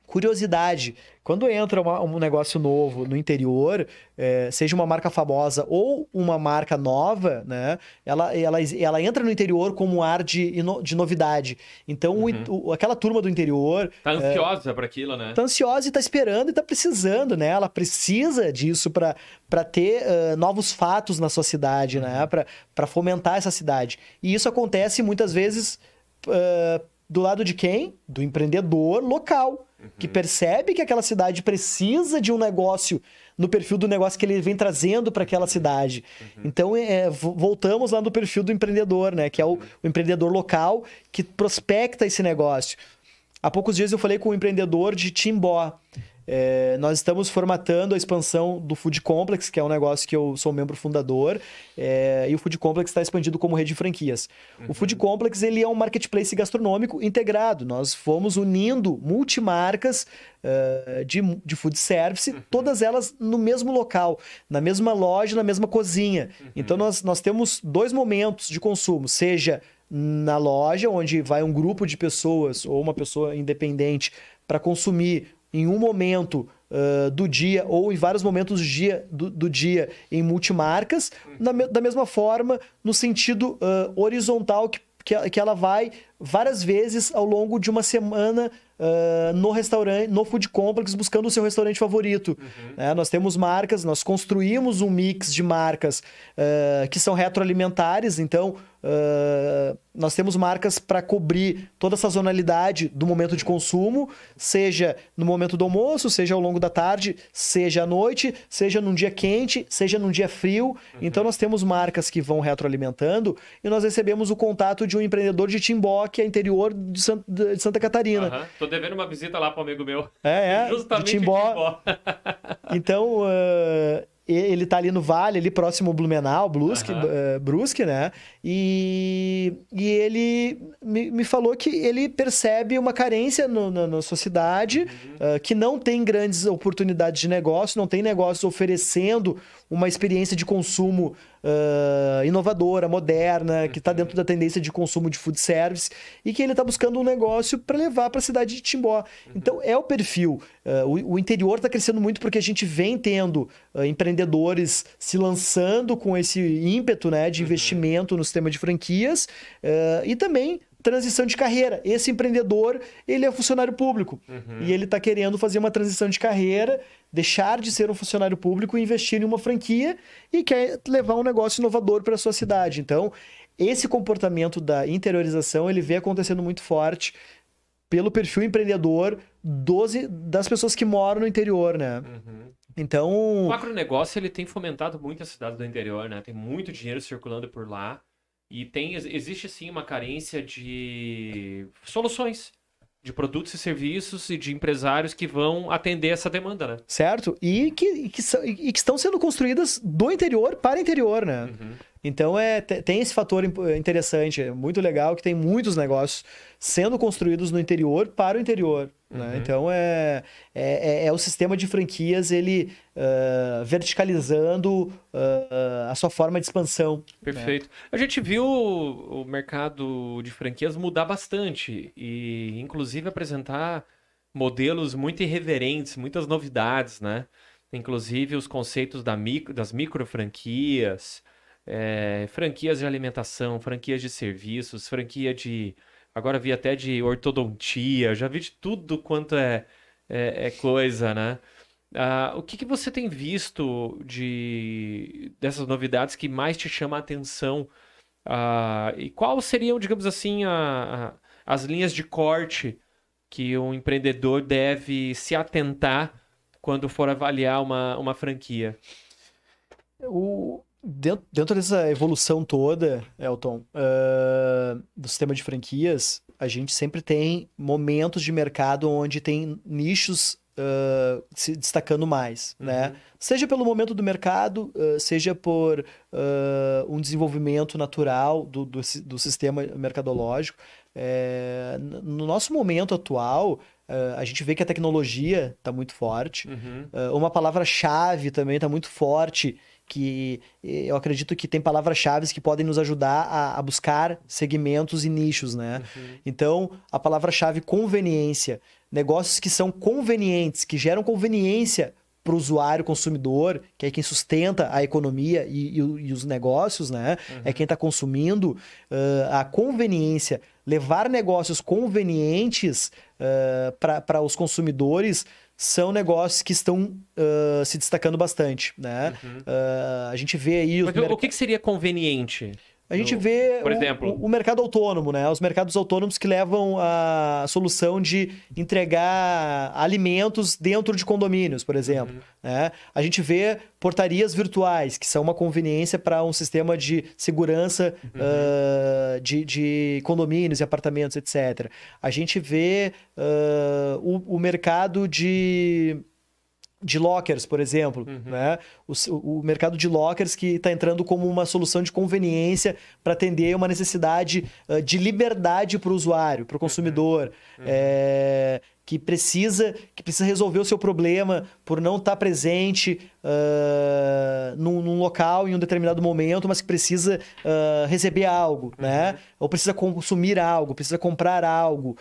curiosidade. Quando entra uma, um negócio novo no interior, é, seja uma marca famosa ou uma marca nova, né? Ela, ela, ela entra no interior como um ar de, de novidade. Então, uhum. o, aquela turma do interior. Tá é, ansiosa é, para aquilo, né? Tá ansiosa e tá esperando e tá precisando, né? Ela precisa disso para ter uh, novos fatos na sua cidade, né? uhum. né? Para fomentar essa cidade. E isso acontece muitas vezes. Uh, do lado de quem? Do empreendedor local que percebe que aquela cidade precisa de um negócio no perfil do negócio que ele vem trazendo para aquela cidade. Uhum. Então, é, voltamos lá no perfil do empreendedor, né? Que é o, o, empreendedor local que prospecta esse negócio. Há poucos dias eu falei com um empreendedor de Timbó. É, nós estamos formatando a expansão do Food Complex, que é um negócio que eu sou membro fundador, é, e o Food Complex está expandido como rede de franquias. Uhum. O Food Complex ele é um marketplace gastronômico integrado. Nós fomos unindo multimarcas uh, de, de food service, uhum. todas elas no mesmo local, na mesma loja, na mesma cozinha. Uhum. Então nós, nós temos dois momentos de consumo, seja na loja, onde vai um grupo de pessoas ou uma pessoa independente para consumir em um momento uh, do dia ou em vários momentos do dia, do, do dia em multimarcas, na, da mesma forma, no sentido uh, horizontal que, que, que ela vai várias vezes ao longo de uma semana uh, no restaurante, no food complex, buscando o seu restaurante favorito. Uhum. É, nós temos marcas, nós construímos um mix de marcas que são retroalimentares, então Uh, nós temos marcas para cobrir toda a sazonalidade do momento de consumo, seja no momento do almoço, seja ao longo da tarde, seja à noite, seja num dia quente, seja num dia frio. Uhum. Então nós temos marcas que vão retroalimentando e nós recebemos o contato de um empreendedor de Timbó, que é interior de, de Santa Catarina. Uhum. Tô devendo uma visita lá para um amigo meu. É, é. Justamente de Timbó. Timbó. então, uh, ele está ali no vale, ali próximo ao Blumenau, Brusque, uhum. uh, Brusque né? E, e ele me, me falou que ele percebe uma carência no, na, na sua cidade, uhum. uh, que não tem grandes oportunidades de negócio, não tem negócios oferecendo uma experiência de consumo uh, inovadora, moderna, que está dentro da tendência de consumo de food service e que ele está buscando um negócio para levar para a cidade de Timbó. Então é o perfil. Uh, o, o, interior está crescendo muito porque a gente vem tendo uh, empreendedores se lançando com esse ímpeto né, de investimento no sistema de franquias e também transição de carreira. Esse empreendedor, ele é funcionário público. Uhum. E ele está querendo fazer uma transição de carreira, deixar de ser um funcionário público e investir em uma franquia e quer levar um negócio inovador para a sua cidade. Então, esse comportamento da interiorização, ele vem acontecendo muito forte pelo perfil empreendedor dos, das pessoas que moram no interior, né? Uhum. Então... O agronegócio, ele tem fomentado muito a cidade do interior, né? Tem muito dinheiro circulando por lá. E tem, existe sim uma carência de soluções, de produtos e serviços e de empresários que vão atender essa demanda, né? Certo. E que, e que, e que estão sendo construídas do interior para interior, né? Uhum. Então é, tem esse fator interessante, é muito legal que tem muitos negócios sendo construídos no interior para o interior. Né? Uhum. Né? Então é, é, é, é, o sistema de franquias ele uh, verticalizando uh, a sua forma de expansão. Né? Perfeito. Né? A gente viu o mercado de franquias mudar bastante e inclusive apresentar modelos muito irreverentes, muitas novidades, né? Inclusive os conceitos da micro, das micro franquias, é, franquias de alimentação, franquias de serviços, franquia de. Agora vi até de ortodontia, já vi de tudo quanto é, é, é coisa, né? Ah, o que, que você tem visto de dessas novidades que mais te chama a atenção? Ah, e quais seriam, digamos assim, a, a, as linhas de corte que um empreendedor deve se atentar quando for avaliar uma, uma franquia? O, dentro, dentro dessa evolução toda, Elton, uh, do sistema de franquias, a gente sempre tem momentos de mercado onde tem nichos Uh, se destacando mais, né? uhum. né? Seja pelo momento do mercado, uh, seja por uh, um desenvolvimento natural do, do, do sistema mercadológico. É, no nosso momento atual, a gente vê que a tecnologia está muito forte. Uhum. uma palavra-chave também está muito forte que eu acredito que tem palavras-chave que podem nos ajudar a, a, buscar segmentos e nichos, né? Uhum. Então, a palavra-chave conveniência, negócios que são convenientes, que geram conveniência para o usuário, consumidor, que é quem sustenta a economia e, e, e os negócios, né? Uhum. É quem está consumindo. Uh, a conveniência, levar negócios convenientes uh, para os consumidores são negócios que estão uh, se destacando bastante, né? Uhum. Uh, a gente vê aí... Mas o que, que seria conveniente? A gente vê Por exemplo... o, o, mercado autônomo, né? Os mercados autônomos que levam a solução de entregar alimentos dentro de condomínios, por exemplo. Uhum. Né? A gente vê portarias virtuais, que são uma conveniência para um sistema de segurança uhum. uh, de, de, condomínios e apartamentos, etc. A gente vê uh, o, o mercado de de lockers, por exemplo, uhum. né? O, o, mercado de lockers que está entrando como uma solução de conveniência para atender uma necessidade uh, de liberdade para o usuário, para o consumidor, uhum. é, que precisa que precisa resolver o seu problema por não estar tá presente uh, num, num, local em um determinado momento, mas que precisa uh, receber algo, né? uhum. né? Ou precisa consumir algo, precisa comprar algo.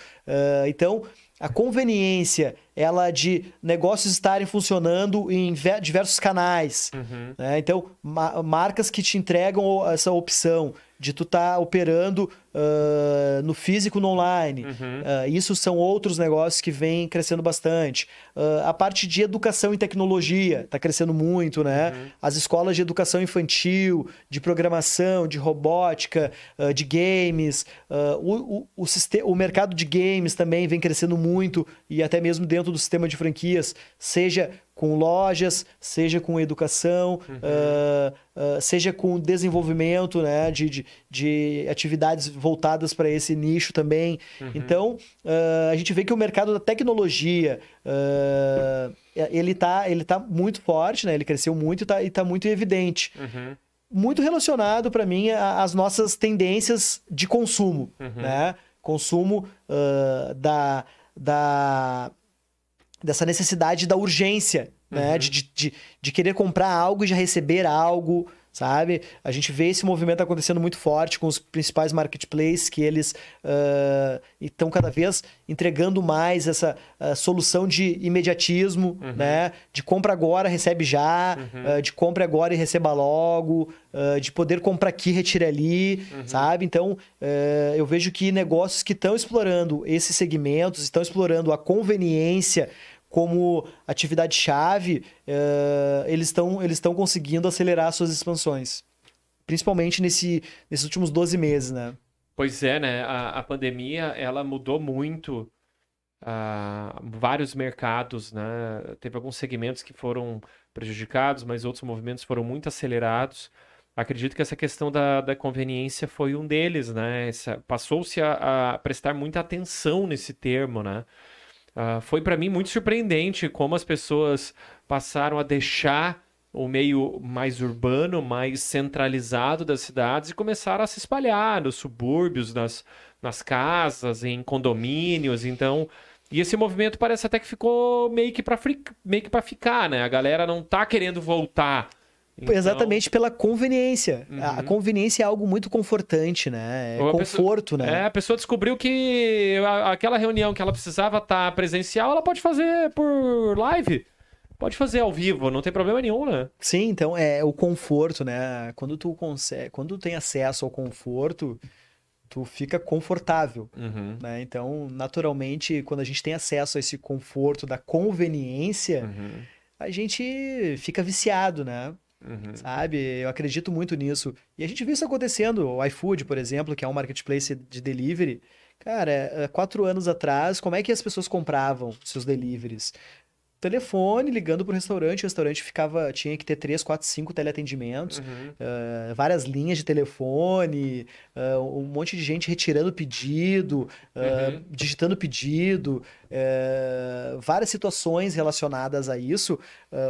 então a conveniência ela de negócios estarem funcionando em diversos canais. Uhum. Né? Então, ma marcas que te entregam essa opção de tu estar tá operando uh, no físico no online. Uhum. Uh, isso são outros negócios que vêm crescendo bastante. Uh, a parte de educação e tecnologia está crescendo muito, né? Uhum. As escolas de educação infantil, de programação, de robótica, de games. o, o, o, o mercado de games também vem crescendo muito e até mesmo dentro do sistema de franquias, seja com lojas, seja com educação, uhum. uh, uh, seja com desenvolvimento né, de, de, de atividades voltadas para esse nicho também. Uhum. Então, uh, a gente vê que o mercado da tecnologia ele está ele tá muito forte, né? ele cresceu muito e está tá muito evidente. Uhum. Muito relacionado, para mim, às nossas tendências de consumo. Uhum. Né? Consumo da, da dessa necessidade da urgência, né? Uhum. De, de, de, querer comprar algo e já receber algo, sabe? A gente vê esse movimento acontecendo muito forte com os principais marketplaces, que eles uh, estão cada vez entregando mais essa uh, solução de imediatismo, uhum. né? De compra agora, recebe já, uhum. uh, de compra agora e receba logo, de poder comprar aqui, retire ali, uhum. sabe? Então, eu vejo que negócios que estão explorando esses segmentos, estão explorando a conveniência, como atividade-chave, uh, eles estão eles conseguindo acelerar suas expansões. Principalmente nesse, nesses últimos 12 meses, né? Pois é, né? A, a pandemia, ela mudou muito uh, vários mercados, né? Teve alguns segmentos que foram prejudicados, mas outros movimentos foram muito acelerados. Acredito que essa questão da, da conveniência foi um deles, né? Passou-se a, a prestar muita atenção nesse termo, né? Uh, foi para mim muito surpreendente como as pessoas passaram a deixar o meio mais urbano, mais centralizado das cidades e começaram a se espalhar nos subúrbios, nas, nas casas, em condomínios. Então, e esse movimento parece até que ficou meio que para meio que para ficar, né? A galera não tá querendo voltar Então, Exatamente pela conveniência. A- A Uhum. conveniência é algo muito confortante, né? É Ou a pessoa- conforto, né? É, a pessoa descobriu que aquela reunião que ela precisava estar presencial, ela pode fazer por live. Pode fazer ao vivo, não tem problema nenhum, né? Sim, então é o conforto, né? Quando tu consegue, quando tu tem acesso ao conforto, tu fica confortável, Uhum. né? Então, naturalmente, quando a gente tem acesso a esse conforto da conveniência, Uhum. a gente fica viciado, né? Uhum. Sabe? Eu acredito muito nisso. E a gente viu isso acontecendo. O iFood, por exemplo, que é um marketplace de delivery. Cara, há quatro anos atrás, como é que as pessoas compravam seus deliveries? Telefone, ligando pro restaurante, o restaurante ficava, tinha que ter três, quatro, cinco teleatendimentos, Uhum. eh, várias linhas de telefone, eh, um monte de gente retirando pedido, eh, Uhum. digitando pedido, várias situações relacionadas a isso.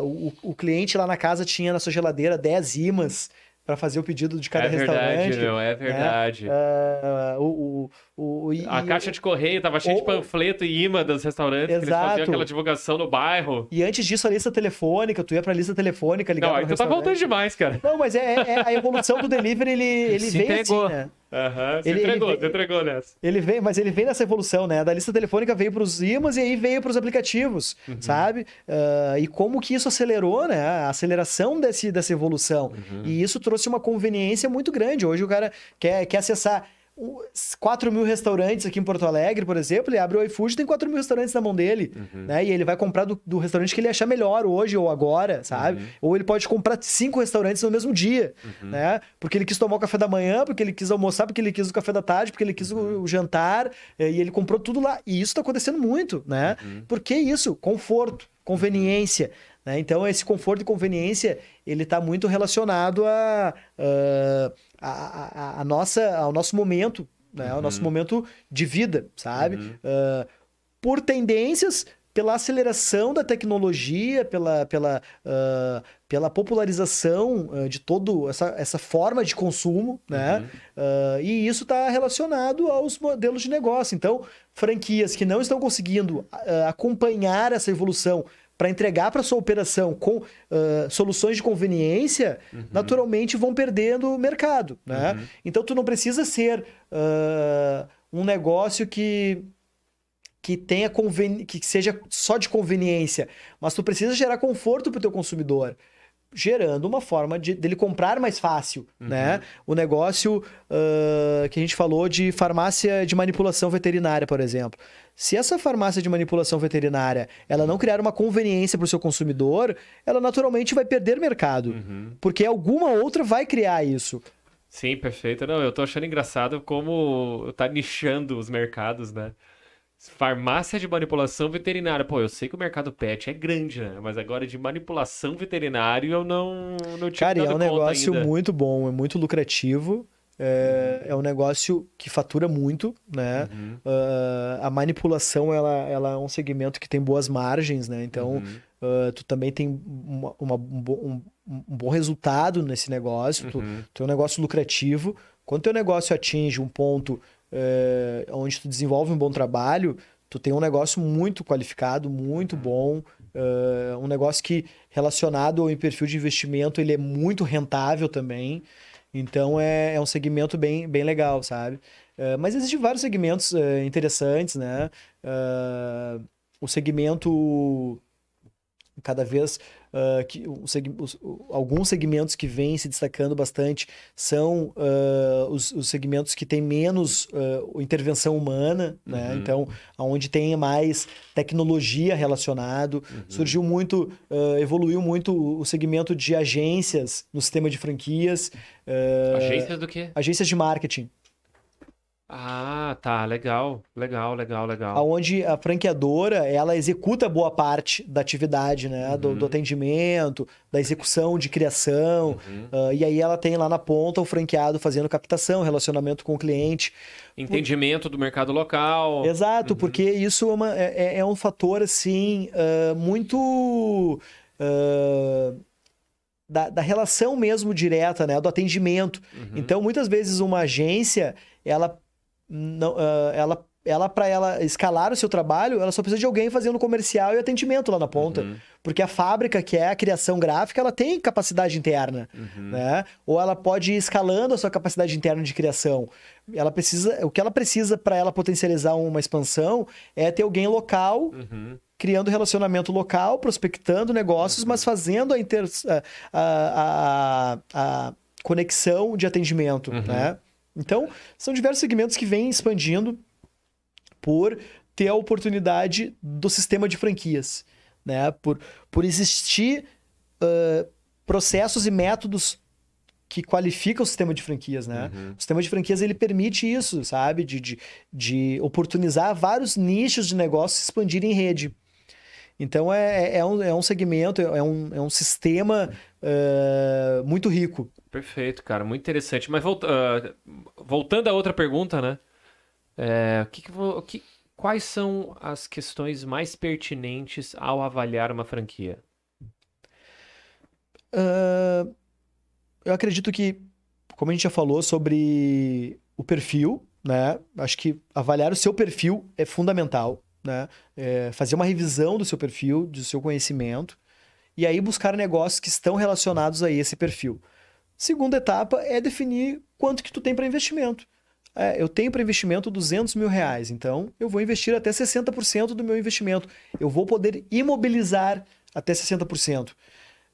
O, o cliente lá na casa tinha na sua geladeira 10 imãs para fazer o pedido de cada é verdade, restaurante. meu, é verdade. Ah, o, o, o, e- A caixa de correio tava cheia de panfleto e imã dos restaurantes, que eles Exato. faziam aquela divulgação no bairro. E antes disso, a lista telefônica, tu ia pra lista telefônica, ligar Não, aí tu tá voltando demais, cara. Não, mas é, é- a evolução do delivery, ele, ele Se vem entregou. assim, né? Aham, você Ele- ele entregou, vem- você entregou nessa. Ele vem, mas ele vem nessa evolução, né? Da lista telefônica veio para os imãs e aí veio para os aplicativos, Uhum. sabe? Ah, e como que isso acelerou, né? A aceleração desse, dessa evolução. Uhum. E isso trouxe uma conveniência muito grande. Hoje o cara quer, quer acessar 4 mil restaurantes aqui em Porto Alegre, por exemplo, ele abre o iFood tem 4 mil restaurantes na mão dele, Uhum. né? E ele vai comprar do, do restaurante que ele achar melhor hoje ou agora, sabe? Uhum. Ou ele pode comprar cinco restaurantes no mesmo dia, né? Porque ele quis tomar o café da manhã, porque ele quis almoçar, porque ele quis o café da tarde, porque ele quis o, o jantar, eh, e ele comprou tudo lá. E isso tá acontecendo muito, né? Por que isso? Conforto, conveniência. Né? Então, esse conforto e conveniência, ele está muito relacionado a, ah, a, a- a nossa, ao nosso momento, né? Ao nosso momento de vida, sabe? Ah, por tendências, pela aceleração da tecnologia, pela, pela, ah, pela popularização ah, de toda essa, essa forma de consumo, né? Ah, e isso está relacionado aos modelos de negócio. Então, franquias que não estão conseguindo acompanhar essa evolução para entregar para sua operação com ah, soluções de conveniência, naturalmente vão perdendo mercado, né? Então, tu não precisa ser ah, um negócio que que tenha conveni... que seja só de conveniência, mas tu precisa gerar conforto para o teu consumidor, gerando uma forma de dele comprar mais fácil, né? O negócio ah, que a gente falou de farmácia de manipulação veterinária, por exemplo. Se essa farmácia de manipulação veterinária ela não criar uma conveniência para o seu consumidor, ela naturalmente vai perder mercado, porque alguma outra vai criar isso. Sim, perfeito. Não, eu tô achando engraçado como tá nichando os mercados, né? Farmácia de manipulação veterinária. Pô, eu sei que o mercado pet é grande, né? Mas agora de manipulação veterinária eu não, não tinha Cara, é um negócio ainda. muito bom, é muito lucrativo. É, é um negócio que fatura muito, né? Uhum. Ah, a manipulação, ela, ela é um segmento que tem boas margens, né? Então, Uhum. ah, tu também tem uma- uma- um, um- um bom resultado nesse negócio. Tu, Uhum. tu é um negócio lucrativo. Quando teu negócio atinge um ponto eh, onde tu desenvolve um bom trabalho, tu tem um negócio muito qualificado, muito bom, eh, um negócio que relacionado ao perfil de investimento ele é muito rentável também. Então é, é um segmento bem, bem legal, sabe? Eh, mas existem vários segmentos eh, interessantes, né? Ah, o segmento cada vez ah, que os- alguns segmentos que vêm se destacando bastante são ah, os, os segmentos que têm menos ah, intervenção humana, né? Uhum. Então, onde tem mais tecnologia relacionado. Uhum. Surgiu muito, evoluiu muito o segmento de agências no sistema de franquias, Agências do quê? agências de marketing. Ah, tá. Legal. Legal, legal, legal. Onde a franqueadora ela executa boa parte da atividade, né? Do, Uhum. do atendimento, da execução de criação. Uhum. ah, e aí ela tem lá na ponta o franqueado fazendo captação, relacionamento com o cliente. Entendimento do mercado local. Exato, porque isso é, uma- é- é- é um fator assim ah, muito ah, da, da relação mesmo direta, né? Do atendimento. Uhum. Então, muitas vezes uma agência, ela não, ah, ela ela para ela escalar o seu trabalho, ela só precisa de alguém fazendo comercial e atendimento lá na ponta. Uhum. Porque a fábrica, que é a criação gráfica, ela tem capacidade interna, Uhum. né? Ou ela pode ir escalando a sua capacidade interna de criação. Ela precisa, o que ela precisa para ela potencializar uma expansão é ter alguém local Uhum. criando relacionamento local, prospectando negócios, mas fazendo a, inter... a, a, a- a conexão de atendimento, Uhum. né? Então, são diversos segmentos que vêm expandindo por ter a oportunidade do sistema de franquias, né? Por, por existir ah, processos e métodos que qualificam o sistema de franquias, né? Uhum. O sistema de franquias ele permite isso, sabe? De, de, de oportunizar vários nichos de negócio se expandirem em rede. Então é, é, um, é um segmento, é um, é um sistema eh, muito rico. Perfeito, cara, muito interessante. Mas volta- ah, voltando a outra pergunta, né? É, que que que- quais são as questões mais pertinentes ao avaliar uma franquia? Ah, eu acredito que, como a gente já falou sobre o perfil, né? Acho que avaliar o seu perfil é fundamental, né? É, fazer uma revisão do seu perfil, do seu conhecimento, e aí buscar negócios que estão relacionados a esse perfil. Segunda etapa é definir quanto que tu tem para investimento. É, eu tenho para investimento 200 mil reais, então eu vou investir até 60% do meu investimento. Eu vou poder imobilizar até 60%.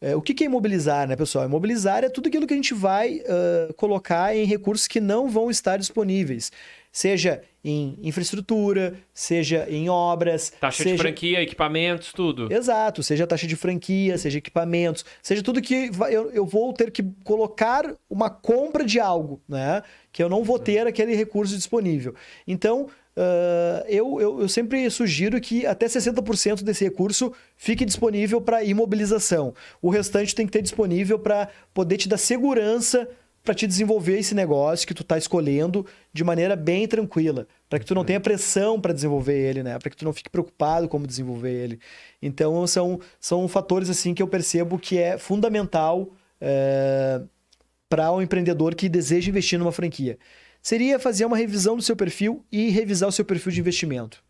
É, o que que é imobilizar, né, pessoal? Imobilizar é tudo aquilo que a gente vai ah, colocar em recursos que não vão estar disponíveis. Seja em infraestrutura, seja em obras, Taxa de seja... franquia, equipamentos, tudo. Exato, seja taxa de franquia, seja equipamentos, seja tudo que eu, eu vou ter que colocar uma compra de algo, né? Que eu não vou ter aquele recurso disponível. Então, ah, eu, eu, eu sempre sugiro que até 60% desse recurso fique disponível para imobilização. O restante tem que ter disponível para poder te dar segurança para te desenvolver esse negócio que tu tá escolhendo de maneira bem tranquila, para que tu não tenha pressão para desenvolver ele, né? Para que tu não fique preocupado como desenvolver ele. Então são, são fatores assim que eu percebo que é fundamental para um empreendedor que deseja investir numa franquia. Seria fazer uma revisão do seu perfil e revisar o seu perfil de investimento.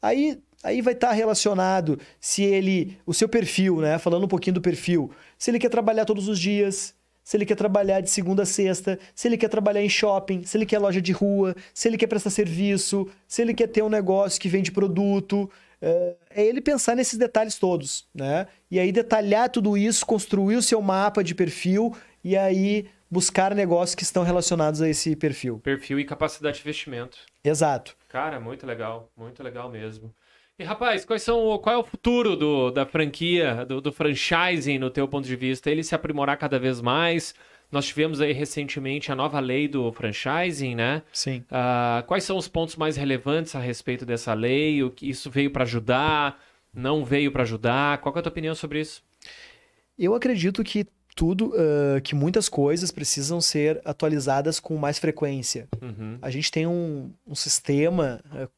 Aí Aí vai estar relacionado se ele, o seu perfil, né? Falando um pouquinho do perfil, se ele quer trabalhar todos os dias, se ele quer trabalhar de segunda a sexta, se ele quer trabalhar em shopping, se ele quer loja de rua, se ele quer prestar serviço, se ele quer ter um negócio que vende produto. É é ele pensar nesses detalhes todos, né? E aí detalhar tudo isso, construir o seu mapa de perfil e aí buscar negócios que estão relacionados a esse perfil. Perfil e capacidade de investimento. Exato. Cara, muito legal, muito legal mesmo. E rapaz, quais são, qual é o futuro do, da franquia, do, do franchising no teu ponto de vista? Ele se aprimorar cada vez mais? Nós tivemos aí recentemente a nova lei do franchising, né? Sim. Ah, quais são os pontos mais relevantes a respeito dessa lei? O que isso veio para ajudar? Não veio para ajudar? Qual é a tua opinião sobre isso? Eu acredito que tudo, ah, que muitas coisas precisam ser atualizadas com mais frequência. Uhum. A gente tem um, um sistema, ah,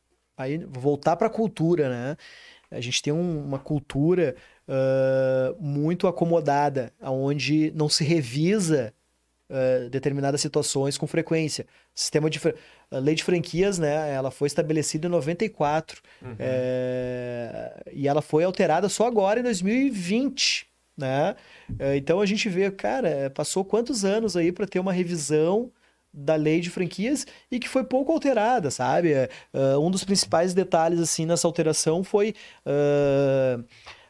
aí voltar para a cultura, né? A gente tem um- uma cultura ah, muito acomodada, onde não se revisa ah, determinadas situações com frequência. Sistema de a lei de franquias, né? Ela foi estabelecida em 94 Uhum. é, e ela foi alterada só agora em 2020, né? Então a gente vê, cara, passou quantos anos aí para ter uma revisão da lei de franquias e que foi pouco alterada, sabe? É, um dos principais detalhes assim nessa alteração foi é,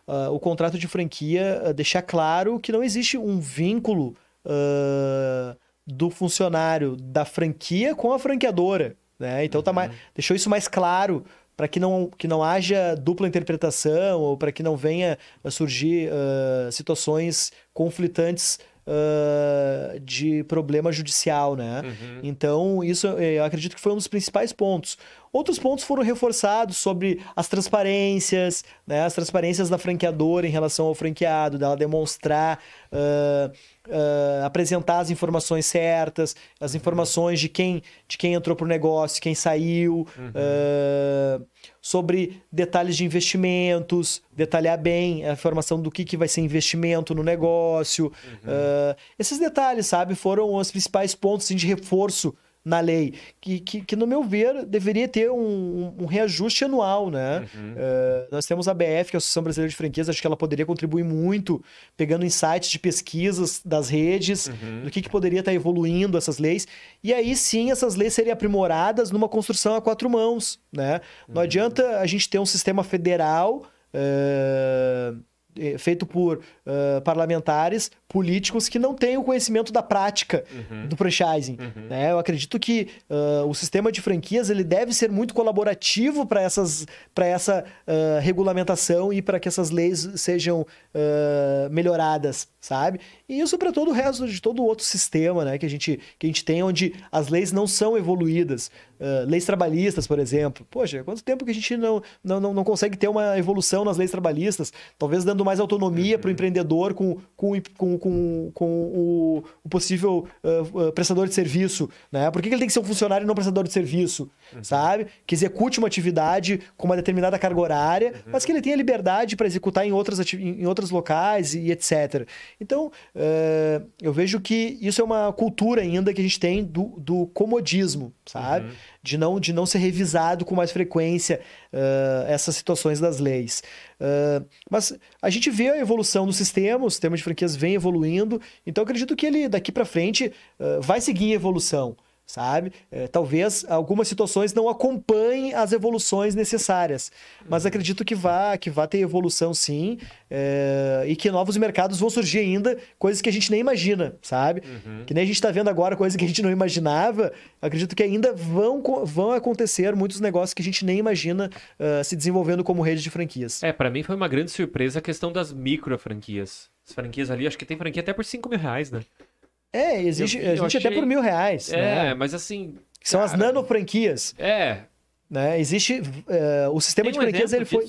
é, o contrato de franquia deixar claro que não existe um vínculo do funcionário da franquia com a franqueadora, né? Então tá mais, deixou isso mais claro para que não, que não haja dupla interpretação ou para que não venha a surgir situações conflitantes de problema judicial, né? Uhum. Então, isso eh, eu acredito que foi um dos principais pontos. Outros pontos foram reforçados sobre as transparências, né? As transparências da franqueadora em relação ao franqueado, dela demonstrar, ah, ah, apresentar as informações certas, as informações de quem, de quem entrou pro negócio, quem saiu, ah, sobre detalhes de investimentos, detalhar bem a informação do que, que vai ser investimento no negócio. Ah, esses detalhes, sabe, foram os principais pontos assim, de reforço na lei, que, que, que, no meu ver, deveria ter um, um reajuste anual, né? Uhum. Uh, nós temos a BF, que é a Associação Brasileira de Franquias, acho que ela poderia contribuir muito, pegando insights de pesquisas das redes, uhum. do que, que poderia estar evoluindo essas leis, e aí sim essas leis seriam aprimoradas numa construção a quatro mãos, né? Não uhum. adianta a gente ter um sistema federal... Uh, feito por uh, parlamentares políticos que não têm o conhecimento da prática uhum. do franchising. Uhum. Né? Eu acredito que uh, o sistema de franquias ele deve ser muito colaborativo para essas para essa uh, regulamentação e para que essas leis sejam melhoradas, sabe? E isso para todo o resto de todo o outro sistema, né, que a gente que a gente tem onde as leis não são evoluídas, leis trabalhistas, por exemplo. Poxa, quanto tempo que a gente não não, não, não consegue ter uma evolução nas leis trabalhistas, talvez dando mais autonomia uhum. para o empreendedor com, com, com com, com o, o possível uh, uh, prestador de serviço, né? Por que, que, ele tem que ser um funcionário e não um prestador de serviço, uhum. sabe? Que execute uma atividade com uma determinada carga horária, uhum. mas que ele tenha liberdade para executar em, outras em outros locais e, etc. Então, uh, eu vejo que isso é uma cultura ainda que a gente tem do, do comodismo, sabe? Uhum de não, de não ser revisado com mais frequência uh, essas situações das leis. Uh, mas a gente vê a evolução do sistema, o sistema de franquias vem evoluindo, então acredito que ele daqui para frente vai seguir em evolução sabe? É, talvez algumas situações não acompanhem as evoluções necessárias, mas acredito que vá, que vá ter evolução sim, é, e que novos mercados vão surgir ainda, coisas que a gente nem imagina, sabe? Uhum. Que nem a gente está vendo agora coisas que a gente não imaginava, acredito que ainda vão, vão acontecer muitos negócios que a gente nem imagina uh, se desenvolvendo como rede de franquias. É, para mim foi uma grande surpresa a questão das micro franquias. As franquias ali, acho que tem franquia até por 5 mil reais, né? É, existe, eu, eu achei... até por mil reais. É, né? mas assim. São cara... as nano franquias. É. Né? Existe. Uh, o sistema Tem de franquias ele foi.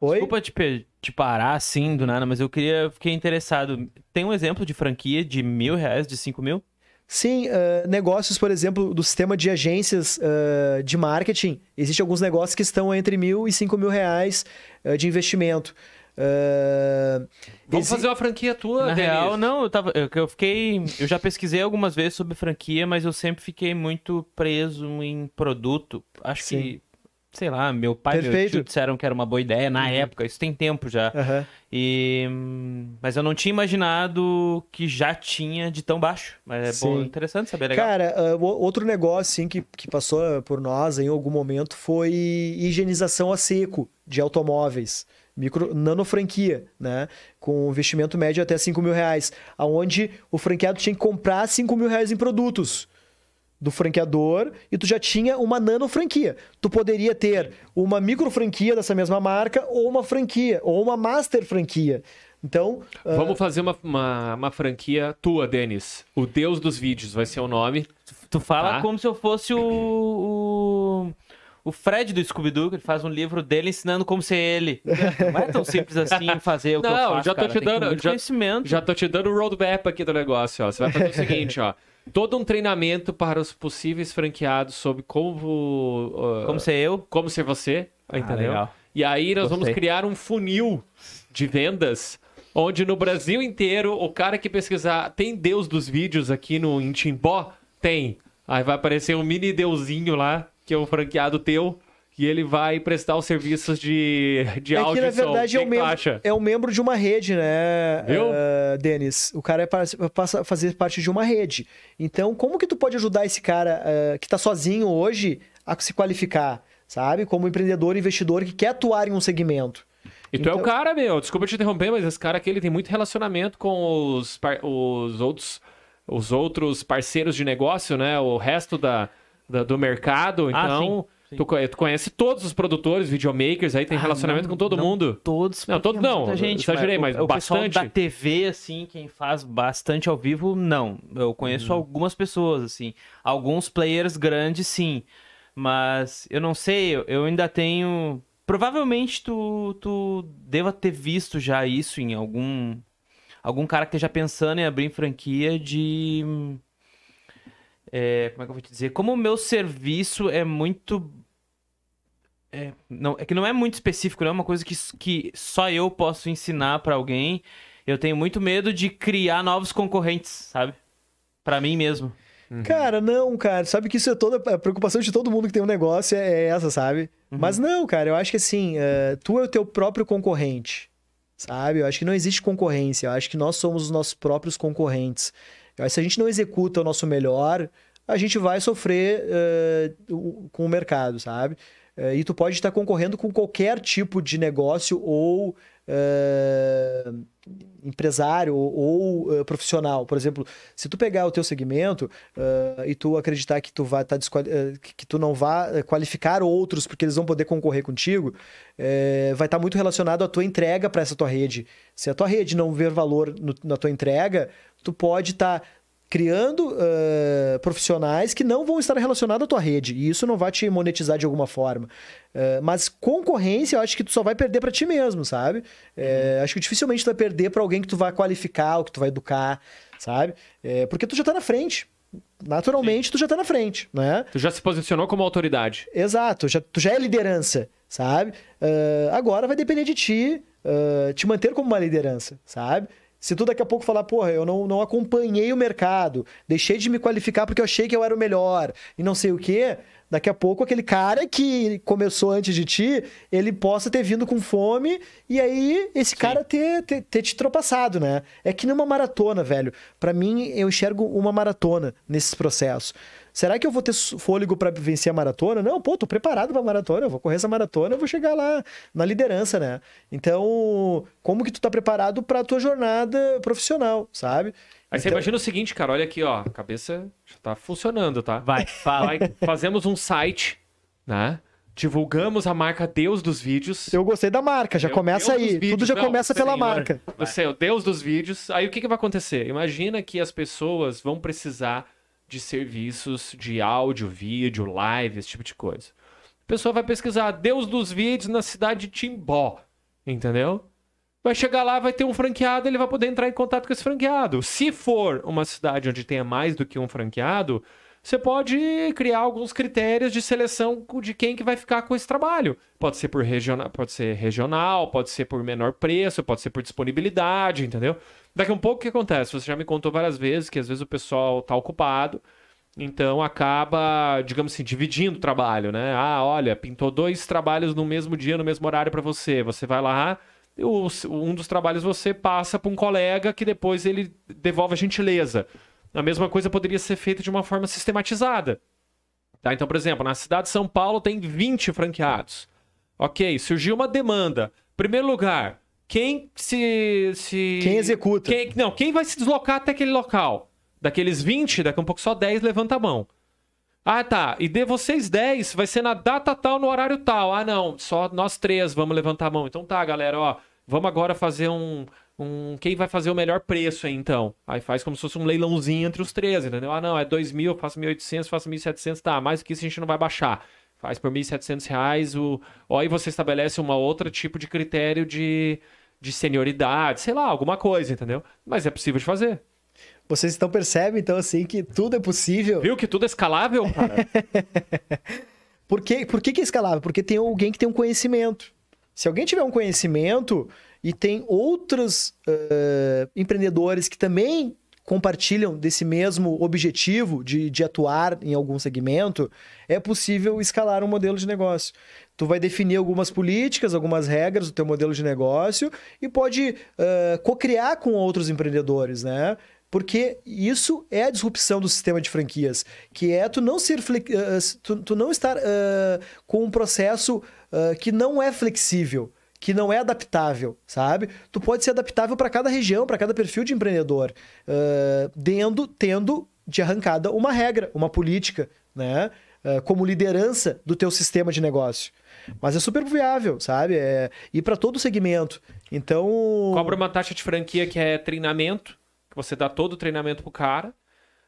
Oi? Desculpa te, te parar assim do nada, mas eu queria. Fiquei interessado. Tem um exemplo de franquia de mil reais, de cinco mil? Sim, uh, negócios, por exemplo, do sistema de agências uh, de marketing. Existem alguns negócios que estão entre mil e cinco mil reais uh, de investimento. Uh, Vamos esse... fazer uma franquia tua, Na Denis. real, não, eu, tava, eu, eu fiquei. Eu já pesquisei algumas vezes sobre franquia, mas eu sempre fiquei muito preso em produto. Acho Sim. que sei lá, meu pai e meu tio disseram que era uma boa ideia na uhum. época, isso tem tempo já. Uhum. E... Mas eu não tinha imaginado que já tinha de tão baixo. Mas é Sim. bom, interessante saber, legal. Cara, uh, outro negócio assim, que, que passou por nós em algum momento foi higienização a seco de automóveis micro, nano franquia, né? Com investimento médio até 5 mil reais. Onde o franqueado tinha que comprar 5 mil reais em produtos do franqueador e tu já tinha uma nano franquia. Tu poderia ter uma micro franquia dessa mesma marca ou uma franquia, ou uma master franquia. Então. Vamos uh... fazer uma, uma, uma, franquia tua, Denis. O Deus dos Vídeos vai ser o nome. Tu fala tá? como se eu fosse o... o o Fred do Scooby-Doo, ele faz um livro dele ensinando como ser ele. Não é tão simples assim fazer o que não, eu faço, já tô cara. te dando, já, conhecimento. Já tô te dando o roadmap aqui do negócio, ó. Você vai fazer o seguinte, ó. Todo um treinamento para os possíveis franqueados sobre como... Uh, como ser eu. Como ser você, ah, entendeu? Legal. E aí nós Gostei. vamos criar um funil de vendas onde no Brasil inteiro o cara que pesquisar tem Deus dos vídeos aqui no em Timbó? Tem. Aí vai aparecer um mini deusinho lá que é o franqueado teu, e ele vai prestar os serviços de, de é áudio que, na verdade, é um, membro, é um membro de uma rede, né, Viu? Uh, Denis? O cara é passa a fazer parte de uma rede. Então, como que tu pode ajudar esse cara uh, que está sozinho hoje a se qualificar, sabe? Como empreendedor, investidor que quer atuar em um segmento. E tu então... é o então cara, meu. Desculpa te interromper, mas esse cara aqui ele tem muito relacionamento com os, os outros os outros parceiros de negócio, né? O resto da do, do mercado, ah, então. Ah, sim, sim. Tu, tu, conhece todos os produtores, videomakers, aí tem ah, relacionamento não, com todo não mundo. Todos. Não, todos não. Gente, exagerei, mas, mas o, bastante. O da TV, assim, quem faz bastante ao vivo, não. Eu conheço hum. algumas pessoas, assim. Alguns players grandes, sim. Mas eu não sei, eu ainda tenho. Provavelmente tu, tu deva ter visto já isso em algum. Algum cara que esteja pensando em abrir franquia de é, como é que eu vou te dizer? Como o meu serviço é muito. É, não, é que não é muito específico, não é uma coisa que, que só eu posso ensinar para alguém. Eu tenho muito medo de criar novos concorrentes, sabe? Para mim mesmo. Uhum. Cara, não, cara. Sabe que isso é toda. A preocupação de todo mundo que tem um negócio é é essa, sabe? Mas não, cara, eu acho que assim, eh, tu é o teu próprio concorrente. Sabe? Eu acho que não existe concorrência. Eu acho que nós somos os nossos próprios concorrentes. Se a gente não executa o nosso melhor, a gente vai sofrer o- com o mercado, sabe? Eh, e tu pode estar concorrendo com qualquer tipo de negócio ou eh, empresário ou eh, profissional. Por exemplo, se tu pegar o teu segmento eh, e tu acreditar que tu vai tá que tu não vai qualificar outros porque eles vão poder concorrer contigo, vai estar muito relacionado à tua entrega para essa tua rede. Se a tua rede não ver valor no- na tua entrega, tu pode estar criando eh, profissionais que não vão estar relacionados à tua rede e isso não vai te monetizar de alguma forma. Eh, mas concorrência, eu acho que tu só vai perder para ti mesmo, sabe? Eh, Acho que dificilmente tu vai perder para alguém que tu vai qualificar, ou que tu vai educar, sabe? Eh, porque tu já tá na frente. Naturalmente, tu já tá na frente, né? Tu já se posicionou como autoridade. Exato, já, tu já é liderança, sabe? Ah, agora vai depender de ti te manter como uma liderança, sabe? Se tu daqui a pouco falar, porra, eu não, não acompanhei o mercado, deixei de me qualificar porque eu achei que eu era o melhor e não sei o quê, daqui a pouco aquele cara que começou antes de ti, ele possa ter vindo com fome e aí esse cara ter, ter, ter te tropeçado, né? É que numa maratona, velho. Pra mim, eu enxergo uma maratona nesses processos. Será que eu vou ter fôlego pra vencer a maratona? Não, pô, tô preparado pra maratona, eu vou correr essa maratona, eu vou chegar lá na liderança, né? Então, como que tu tá preparado pra tua jornada profissional, sabe? Aí você Então- imagina o seguinte, cara, olha aqui, ó, a cabeça já tá funcionando, tá? Vai, fala. Vai, fazemos um site, né? Divulgamos a marca Deus dos vídeos. Eu gostei da marca, já Eu- começa eu dos aí. Tudo já não, começa pela senhor. marca. Você é o Deus dos vídeos. Aí o que, que vai acontecer? Imagina que as pessoas vão precisar de serviços de áudio, vídeo, live, esse tipo de coisa. A pessoa vai pesquisar Deus dos vídeos na cidade de Timbó. Entendeu? Vai chegar lá, vai ter um franqueado, ele vai poder entrar em contato com esse franqueado. Se for uma cidade onde tenha mais do que um franqueado, você pode criar alguns critérios de seleção de quem que vai ficar com esse trabalho. Pode ser por regional, pode ser regional, pode ser por menor preço, pode ser por disponibilidade, entendeu? Daqui a um pouco o que acontece? Você já me contou várias vezes que às vezes o pessoal tá ocupado, então acaba, digamos assim, dividindo o trabalho, né? Ah, olha, pintou dois trabalhos no mesmo dia, no mesmo horário para você. Você vai lá, um dos trabalhos você passa para um colega que depois ele devolve a gentileza. A mesma coisa poderia ser feita de uma forma sistematizada. Tá? Então, por exemplo, na cidade de São Paulo tem 20 franqueados. Ok, surgiu uma demanda. Primeiro lugar, quem se. se... Quem executa? Quem, não, quem vai se deslocar até aquele local? Daqueles 20, daqui a um pouco só 10 levanta a mão. Ah, tá. E de vocês 10, vai ser na data tal, no horário tal. Ah, não. Só nós três vamos levantar a mão. Então tá, galera, ó. Vamos agora fazer um. um quem vai fazer o melhor preço aí, então? Aí faz como se fosse um leilãozinho entre os três, entendeu? Ah, não, é 2 mil, eu faço 1.800, faço 1.700, tá. Mais do que isso a gente não vai baixar. Faz por 1.700 reais. O... Ó, aí você estabelece uma outra tipo de critério de, de senioridade, sei lá, alguma coisa, entendeu? Mas é possível de fazer. Vocês então percebem, então, assim, que tudo é possível. Viu que tudo é escalável, cara? Por, que, por que, que é escalável? Porque tem alguém que tem um conhecimento. Se alguém tiver um conhecimento e tem outros eh, empreendedores que também compartilham desse mesmo objetivo de, de atuar em algum segmento, é possível escalar um modelo de negócio. Tu vai definir algumas políticas, algumas regras do teu modelo de negócio e pode eh, co-criar com outros empreendedores, né? Porque isso é a disrupção do sistema de franquias, que é tu não ser tu, tu não estar eh, com um processo eh, que não é flexível, que não é adaptável, sabe? Tu pode ser adaptável para cada região, para cada perfil de empreendedor, dendo, tendo de arrancada uma regra, uma política, né? Como liderança do teu sistema de negócio. Mas é super viável, sabe? É ir para todo o segmento. Então, Cobra uma taxa de franquia que é treinamento, que você dá todo o treinamento pro cara.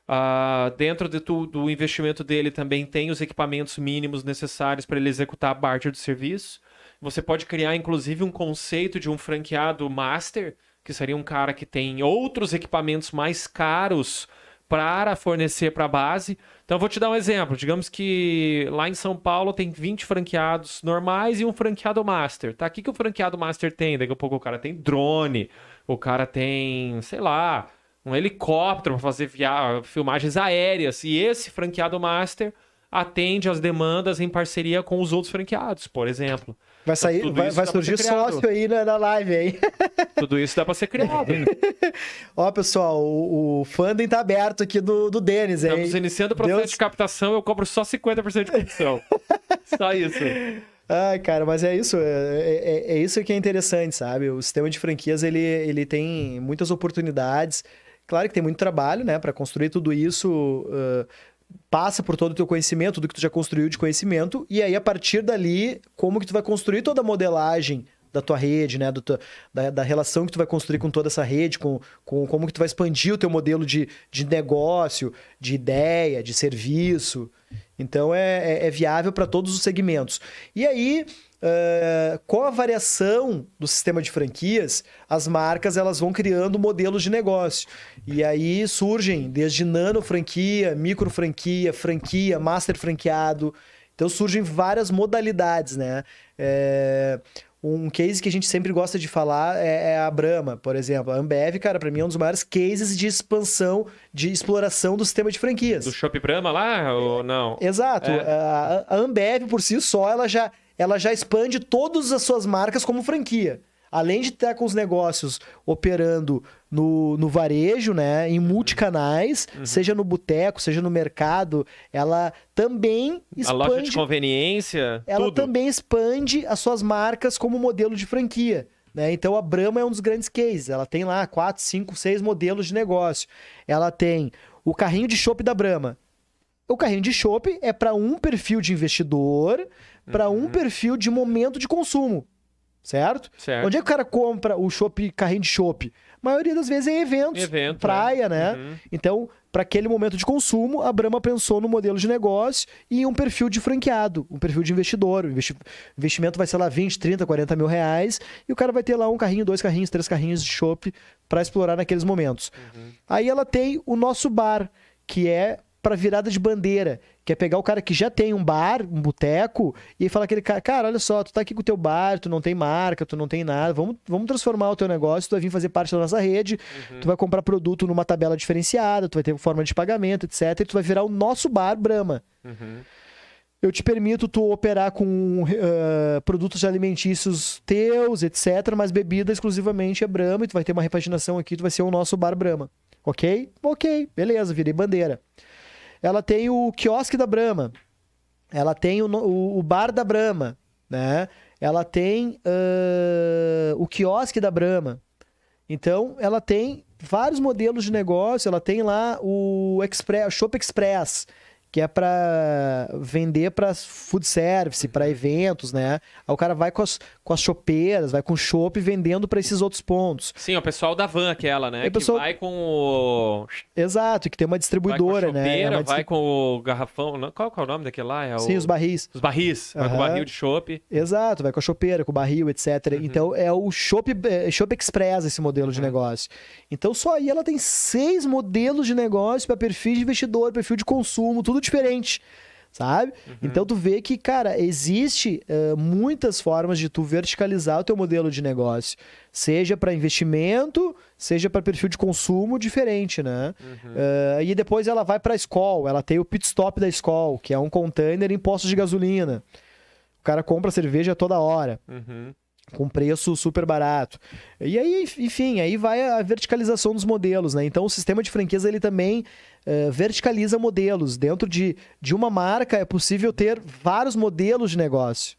Ah, dentro de tu- do investimento dele também tem os equipamentos mínimos necessários para ele executar a parte do serviço. Você pode criar, inclusive, um conceito de um franqueado master, que seria um cara que tem outros equipamentos mais caros para fornecer para a base. Então, vou te dar um exemplo. Digamos que lá em São Paulo tem 20 franqueados normais e um franqueado master. Tá? O que, que o franqueado master tem? Daqui a pouco o cara tem drone, o cara tem, sei lá, um helicóptero para fazer via... filmagens aéreas. E esse franqueado master atende às demandas em parceria com os outros franqueados, por exemplo. Vai sair, vai, vai pra surgir sócio aí na, na live aí. Tudo isso dá para ser criado. Ó, pessoal, o, o funding tá aberto aqui do, do Denis, hein? Estamos iniciando o processo Deus- de captação, eu cobro só 50% de comissão. só isso. Ai, cara, mas é isso, é, é- é isso que é interessante, sabe? O sistema de franquias, ele, ele tem muitas oportunidades. Claro que tem muito trabalho, né, para construir tudo isso. ah, passa por todo o teu conhecimento, tudo que tu já construiu de conhecimento, e aí a partir dali, como que tu vai construir toda a modelagem da tua rede, né, do teu- da, da relação que tu vai construir com toda essa rede, com, com como que tu vai expandir o teu modelo de, de negócio, de ideia, de serviço. Então é, é- é viável para todos os segmentos. E aí, eh, com a variação do sistema de franquias, as marcas elas vão criando modelos de negócio. E aí surgem desde nano franquia, micro franquia, franquia, master franqueado. Então surgem várias modalidades, né? É, Um case que a gente sempre gosta de falar é, é a Brahma, por exemplo. A Ambev, cara, para mim é um dos maiores cases de expansão, de exploração do sistema de franquias. Do Shop Brahma lá ou não? Exato. É. A Ambev, por si só, ela já, ela já expande todas as suas marcas como franquia. Além de estar com os negócios operando no, no varejo, né, em multicanais, Uhum. seja no boteco, seja no mercado, ela também A loja de expande, conveniência, ela tudo. também expande as suas marcas como modelo de franquia. Né? Então a Brahma é um dos grandes cases. Ela tem lá quatro, cinco, seis modelos de negócio. Ela tem o carrinho de chopp da Brahma. O carrinho de chopp é para um perfil de investidor, para Uhum. um perfil de momento de consumo. Certo? Certo. Onde é que o cara compra o chopp, carrinho de chopp? A maioria das vezes é em eventos, Evento, praia, né? Uhum. Então, para aquele momento de consumo, a Brahma pensou no modelo de negócio e em um perfil de franqueado, um perfil de investidor. O investi- investimento vai ser lá 20, 30, 40 mil reais e o cara vai ter lá um carrinho, dois carrinhos, três carrinhos de chopp para explorar naqueles momentos. Aí ela tem o nosso bar, que é para virada de bandeira, que é pegar o cara que já tem um bar, um boteco, e falar aquele cara, cara, olha só, tu tá aqui com o teu bar, tu não tem marca, tu não tem nada, vamos, vamos transformar o teu negócio, tu vai vir fazer parte da nossa rede, tu vai comprar produto numa tabela diferenciada, tu vai ter forma de pagamento, etc, e tu vai virar o nosso bar Brahma. Uhum. Eu te permito tu operar com eh, produtos alimentícios teus, etc, mas bebida exclusivamente é Brahma, e tu vai ter uma repaginação aqui, tu vai ser o nosso bar Brahma. Ok? Ok, beleza, virei bandeira. Ela tem o quiosque da Brahma. Ela tem o, o, o bar da Brahma, né? Ela tem ãh, o quiosque da Brahma. Então, ela tem vários modelos de negócio. Ela tem lá o Express, Shop Express, que é para vender para food service, para eventos, né? Aí o cara vai com as, com as chopeiras, vai com chopp vendendo para esses outros pontos. Sim, o pessoal da van aquela, né? E o pessoal- Que vai com o... Exato, que tem uma Vai com a distribuidora, né? É chopeira, uma vai com o garrafão... não, Qual é o nome daquele lá? É o... Sim, os barris. Os barris. Vai com o barril de chopp. Exato, vai com a chopeira, com o barril, etc. Uhum. Então é o Shop, é, Shop Express esse modelo de negócio. Então só aí ela tem seis modelos de negócio para perfil de investidor, perfil de consumo, tudo diferente. Sabe? Uhum. Então tu vê que, cara, existe eh, muitas formas de tu verticalizar o teu modelo de negócio. Seja para investimento, seja para perfil de consumo diferente, né? Uhum. Eh, e depois ela vai para a Skol, ela tem o pit stop da Skol, que é um container em postos de gasolina. O cara compra cerveja toda hora, Uhum. Com preço super barato. E aí, enfim, aí vai a verticalização dos modelos, né? Então o sistema de franquias ele também eh, verticaliza modelos. Dentro de, de uma marca é possível ter vários modelos de negócio.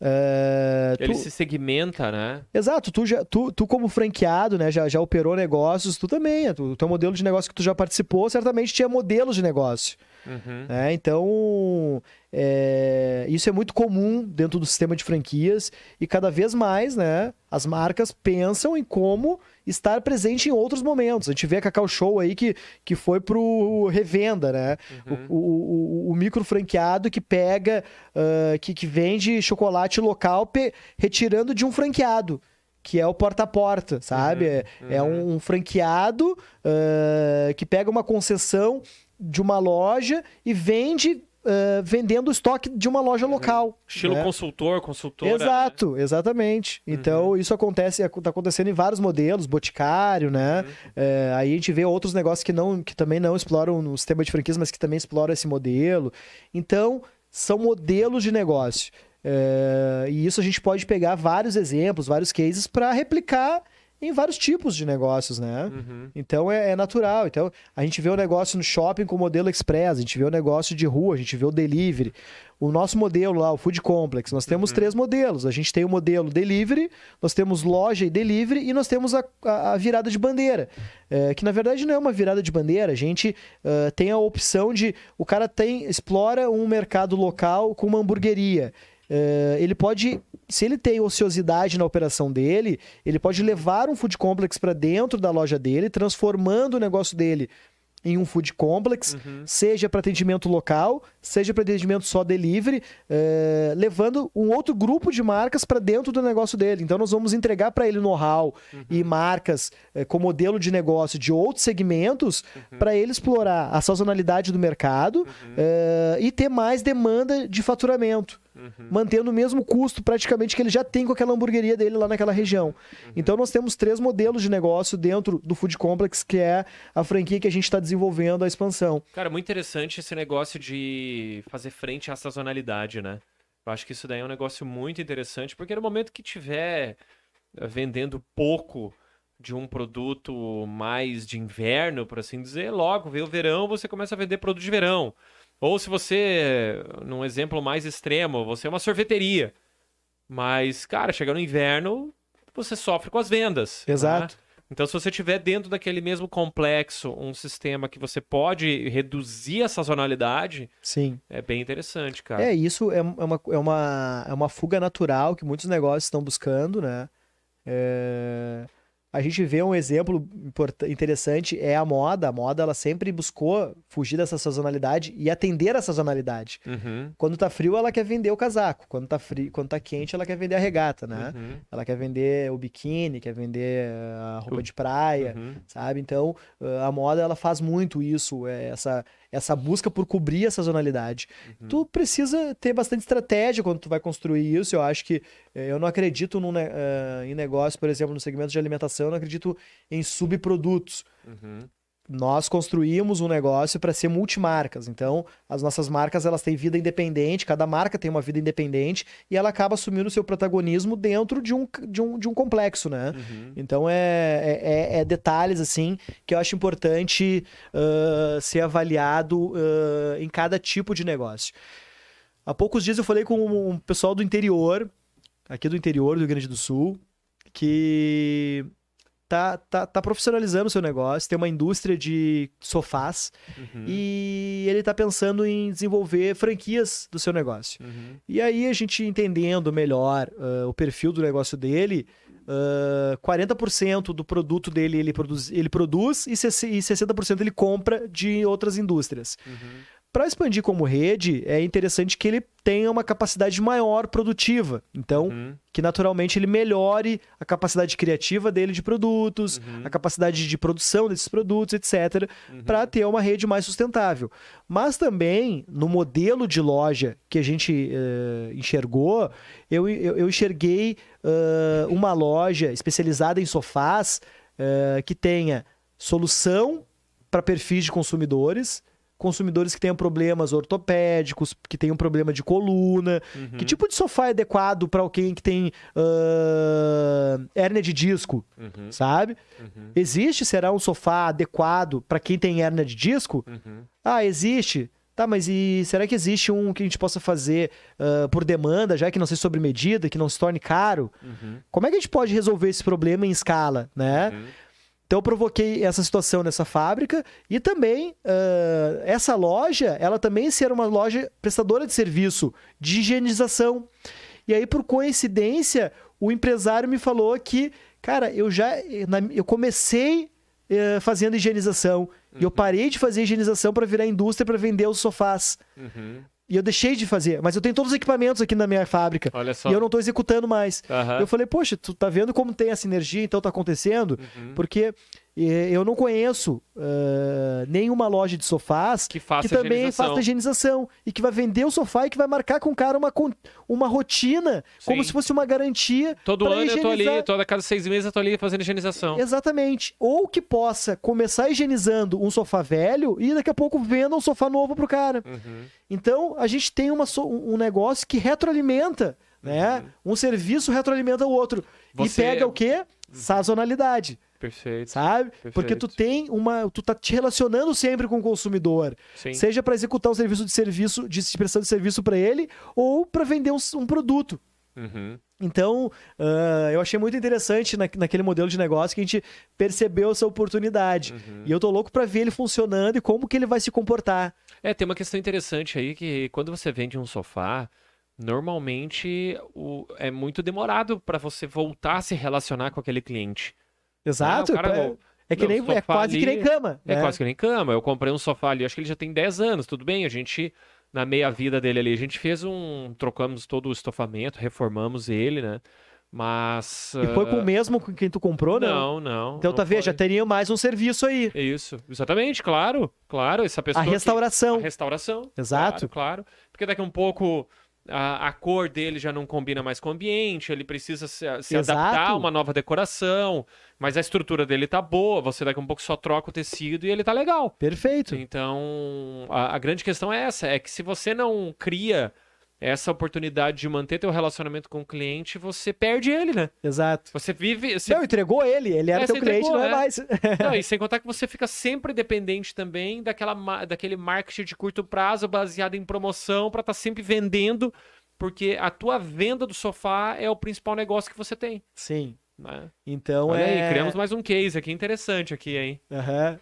Eh, Ele tu- se segmenta, né? Exato, tu, já, tu, tu como franqueado, né, já, já operou negócios, tu também, tu- o teu modelo de negócio que tu já participou, certamente tinha modelos de negócio. Uhum. né? Então, é, isso é muito comum dentro do sistema de franquias e cada vez mais, né, as marcas pensam em como estar presente em outros momentos. A gente vê a Cacau Show aí que, que foi pro revenda, né? O, o, o, o micro franqueado que pega, ah, que, que vende chocolate local retirando de um franqueado. Que é o porta a porta, sabe? É- É, um, franqueado ah, que pega uma concessão de uma loja e vende eh, vendendo o estoque de uma loja local. Estilo né? consultor, consultora. né? Exato, exatamente. Então, isso acontece, está acontecendo em vários modelos, Boticário, né? É, aí a gente vê outros negócios que, não, que também não exploram no sistema de franquias, mas que também exploram esse modelo. Então, são modelos de negócio. É, e isso a gente pode pegar vários exemplos, vários cases para replicar em vários tipos de negócios, né? Uhum. Então é, é natural. Então a gente vê o negócio no shopping com o modelo express, a gente vê o negócio de rua, a gente vê o delivery. O nosso modelo lá, o Food Complex, nós temos três modelos. A gente tem o modelo delivery, nós temos loja e delivery e nós temos a, a- a virada de bandeira. É, que na verdade não é uma virada de bandeira, a gente ah, tem a opção de. O cara tem explora um mercado local com uma hamburgueria. É, ele pode, se ele tem ociosidade na operação dele, ele pode levar um food complex para dentro da loja dele, transformando o negócio dele em um food complex, seja para atendimento local, seja para atendimento só delivery, é, levando um outro grupo de marcas para dentro do negócio dele. Então nós vamos entregar para ele know-how e marcas é, com modelo de negócio de outros segmentos para ele explorar a sazonalidade do mercado é, e ter mais demanda de faturamento mantendo o mesmo custo praticamente que ele já tem com aquela hamburgueria dele lá naquela região. Então nós temos três modelos de negócio dentro do Food Complex, que é a franquia que a gente está desenvolvendo a expansão. Cara, muito interessante esse negócio de fazer frente à sazonalidade, né? Eu acho que isso daí é um negócio muito interessante, porque no momento que tiver eh, vendendo pouco de um produto mais de inverno, por assim dizer, logo veio o verão, você começa a vender produto de verão. Ou se você, num exemplo mais extremo, você é uma sorveteria. Mas, cara, chega no inverno, você sofre com as vendas. né? Exato. Então, se você tiver dentro daquele mesmo complexo um sistema que você pode reduzir a sazonalidade, Sim. é bem interessante, cara. É, isso é, é uma, é, uma, é uma fuga natural que muitos negócios estão buscando, né? É, A gente vê um exemplo interessante, é a moda. A moda, ela sempre buscou fugir dessa sazonalidade e atender a sazonalidade. Uhum, Quando tá frio, ela quer vender o casaco. Quando tá, frio, quando tá quente, ela quer vender a regata, né? uhum, Ela quer vender o biquíni, quer vender a roupa de praia, uhum. sabe? Então, a moda, ela faz muito isso, é, essa, essa busca por cobrir a sazonalidade. Uhum. Tu precisa ter bastante estratégia quando tu vai construir isso. Eu acho que eh, eu não acredito num eh, em negócio, por exemplo, no segmento de alimentação, eu não acredito em subprodutos. Uhum. Nós construímos um negócio para ser multimarcas. Então, as nossas marcas elas têm vida independente, cada marca tem uma vida independente e ela acaba assumindo o seu protagonismo dentro de um, de um, de um complexo, né? Uhum. Então é, é, é- é detalhes assim que eu acho importante ah, ser avaliado ah, em cada tipo de negócio. Há poucos dias eu falei com um pessoal do interior, aqui do interior do Rio Grande do Sul, que tá, tá, tá profissionalizando o seu negócio, tem uma indústria de sofás Uhum. e ele tá pensando em desenvolver franquias do seu negócio. Uhum. E aí a gente entendendo melhor ah, o perfil do negócio dele, ah, 40% do produto dele ele produz, ele produz e 60% e 60% ele compra de outras indústrias. Uhum. Para expandir como rede, é interessante que ele tenha uma capacidade maior produtiva. Então, Uhum. que naturalmente ele melhore a capacidade criativa dele de produtos, Uhum. a capacidade de produção desses produtos, etc., para ter uma rede mais sustentável. Mas também, no modelo de loja que a gente eh, enxergou, eu, eu, eu enxerguei eh, uma loja especializada em sofás eh, que tenha solução para perfis de consumidores. Consumidores que tenham problemas ortopédicos, que tenham problema de coluna, Uhum. que tipo de sofá é adequado para alguém que tem ah, hérnia de disco, Uhum. sabe? Uhum. Existe, será um sofá adequado para quem tem hérnia de disco? Uhum. Ah, existe. Tá, mas e será que existe um que a gente possa fazer ah, por demanda, já que não seja sobre medida, que não se torne caro? Uhum. Como é que a gente pode resolver esse problema em escala, né? Uhum. Então eu provoquei essa situação nessa fábrica e também ah, essa loja, ela também ser uma loja prestadora de serviço de higienização. E aí, por coincidência, o empresário me falou que, cara, eu já eu comecei eh, fazendo higienização e eu parei de fazer higienização para virar indústria para vender os sofás. Uhum. E eu deixei de fazer, mas eu tenho todos os equipamentos aqui na minha fábrica Olha só. e eu não tô executando mais. Aham. Eu falei, poxa, tu tá vendo como tem essa energia, então tá acontecendo? Uhum. Porque Eu não conheço ah, nenhuma loja de sofás Que faça que também faça higienização e que vai vender o sofá e que vai marcar com o cara uma, uma rotina, como Sim. se fosse uma garantia. Todo ano eu tô ali, higienizar. toda cada seis meses eu tô ali fazendo higienização. Exatamente. Ou que possa começar higienizando um sofá velho e daqui a pouco venda um sofá novo pro cara. Uhum. Então, a gente tem uma um negócio que retroalimenta, né? Um serviço retroalimenta o outro. Você- E pega o quê? Sazonalidade, Perfeito. sabe? Porque tu tem uma... Tu tá te relacionando sempre com o consumidor. Sim. Seja para executar um serviço de serviço, de prestação de serviço para ele, ou para vender um, um produto. Uhum. Então, ah, eu achei muito interessante na- naquele modelo de negócio que a gente percebeu essa oportunidade. Uhum. E eu tô louco para ver ele funcionando e como que ele vai se comportar. É, tem uma questão interessante aí que quando você vende um sofá, normalmente o- é muito demorado para você voltar a se relacionar com aquele cliente. Exato? Ah, o cara- é, é que nem, é quase que ali- nem cama. É né? quase que nem cama. Eu comprei um sofá ali, acho que ele já tem 10 anos, tudo bem. A gente, na meia vida dele ali, a gente fez um. Trocamos todo o estofamento, reformamos ele, né? Mas. E foi com ah, o mesmo com quem tu comprou, não? Não, não. Então, não tá. Já teria mais um serviço aí. Isso, exatamente, claro. Claro, essa pessoa. A que- restauração. A restauração. Exato. Claro, claro. Porque daqui a um pouco a, a cor dele já não combina mais com o ambiente, ele precisa se, se adaptar a uma nova decoração, mas a estrutura dele tá boa, você daqui a um pouco só troca o tecido e ele tá legal. Perfeito. Então, a, a grande questão é essa, é que se você não cria essa oportunidade de manter teu relacionamento com o cliente, você perde ele, né? Exato. Você vive... Você... Não, entregou ele. Ele era É, teu cliente, entregou, não é, é. mais. Não, e sem contar que você fica sempre dependente também daquela, daquele marketing de curto prazo baseado em promoção para estar sempre vendendo, porque a tua venda do sofá é o principal negócio que você tem. Sim. Né? Então Olha é. aí, criamos mais um case aqui interessante aqui, hein? Aham.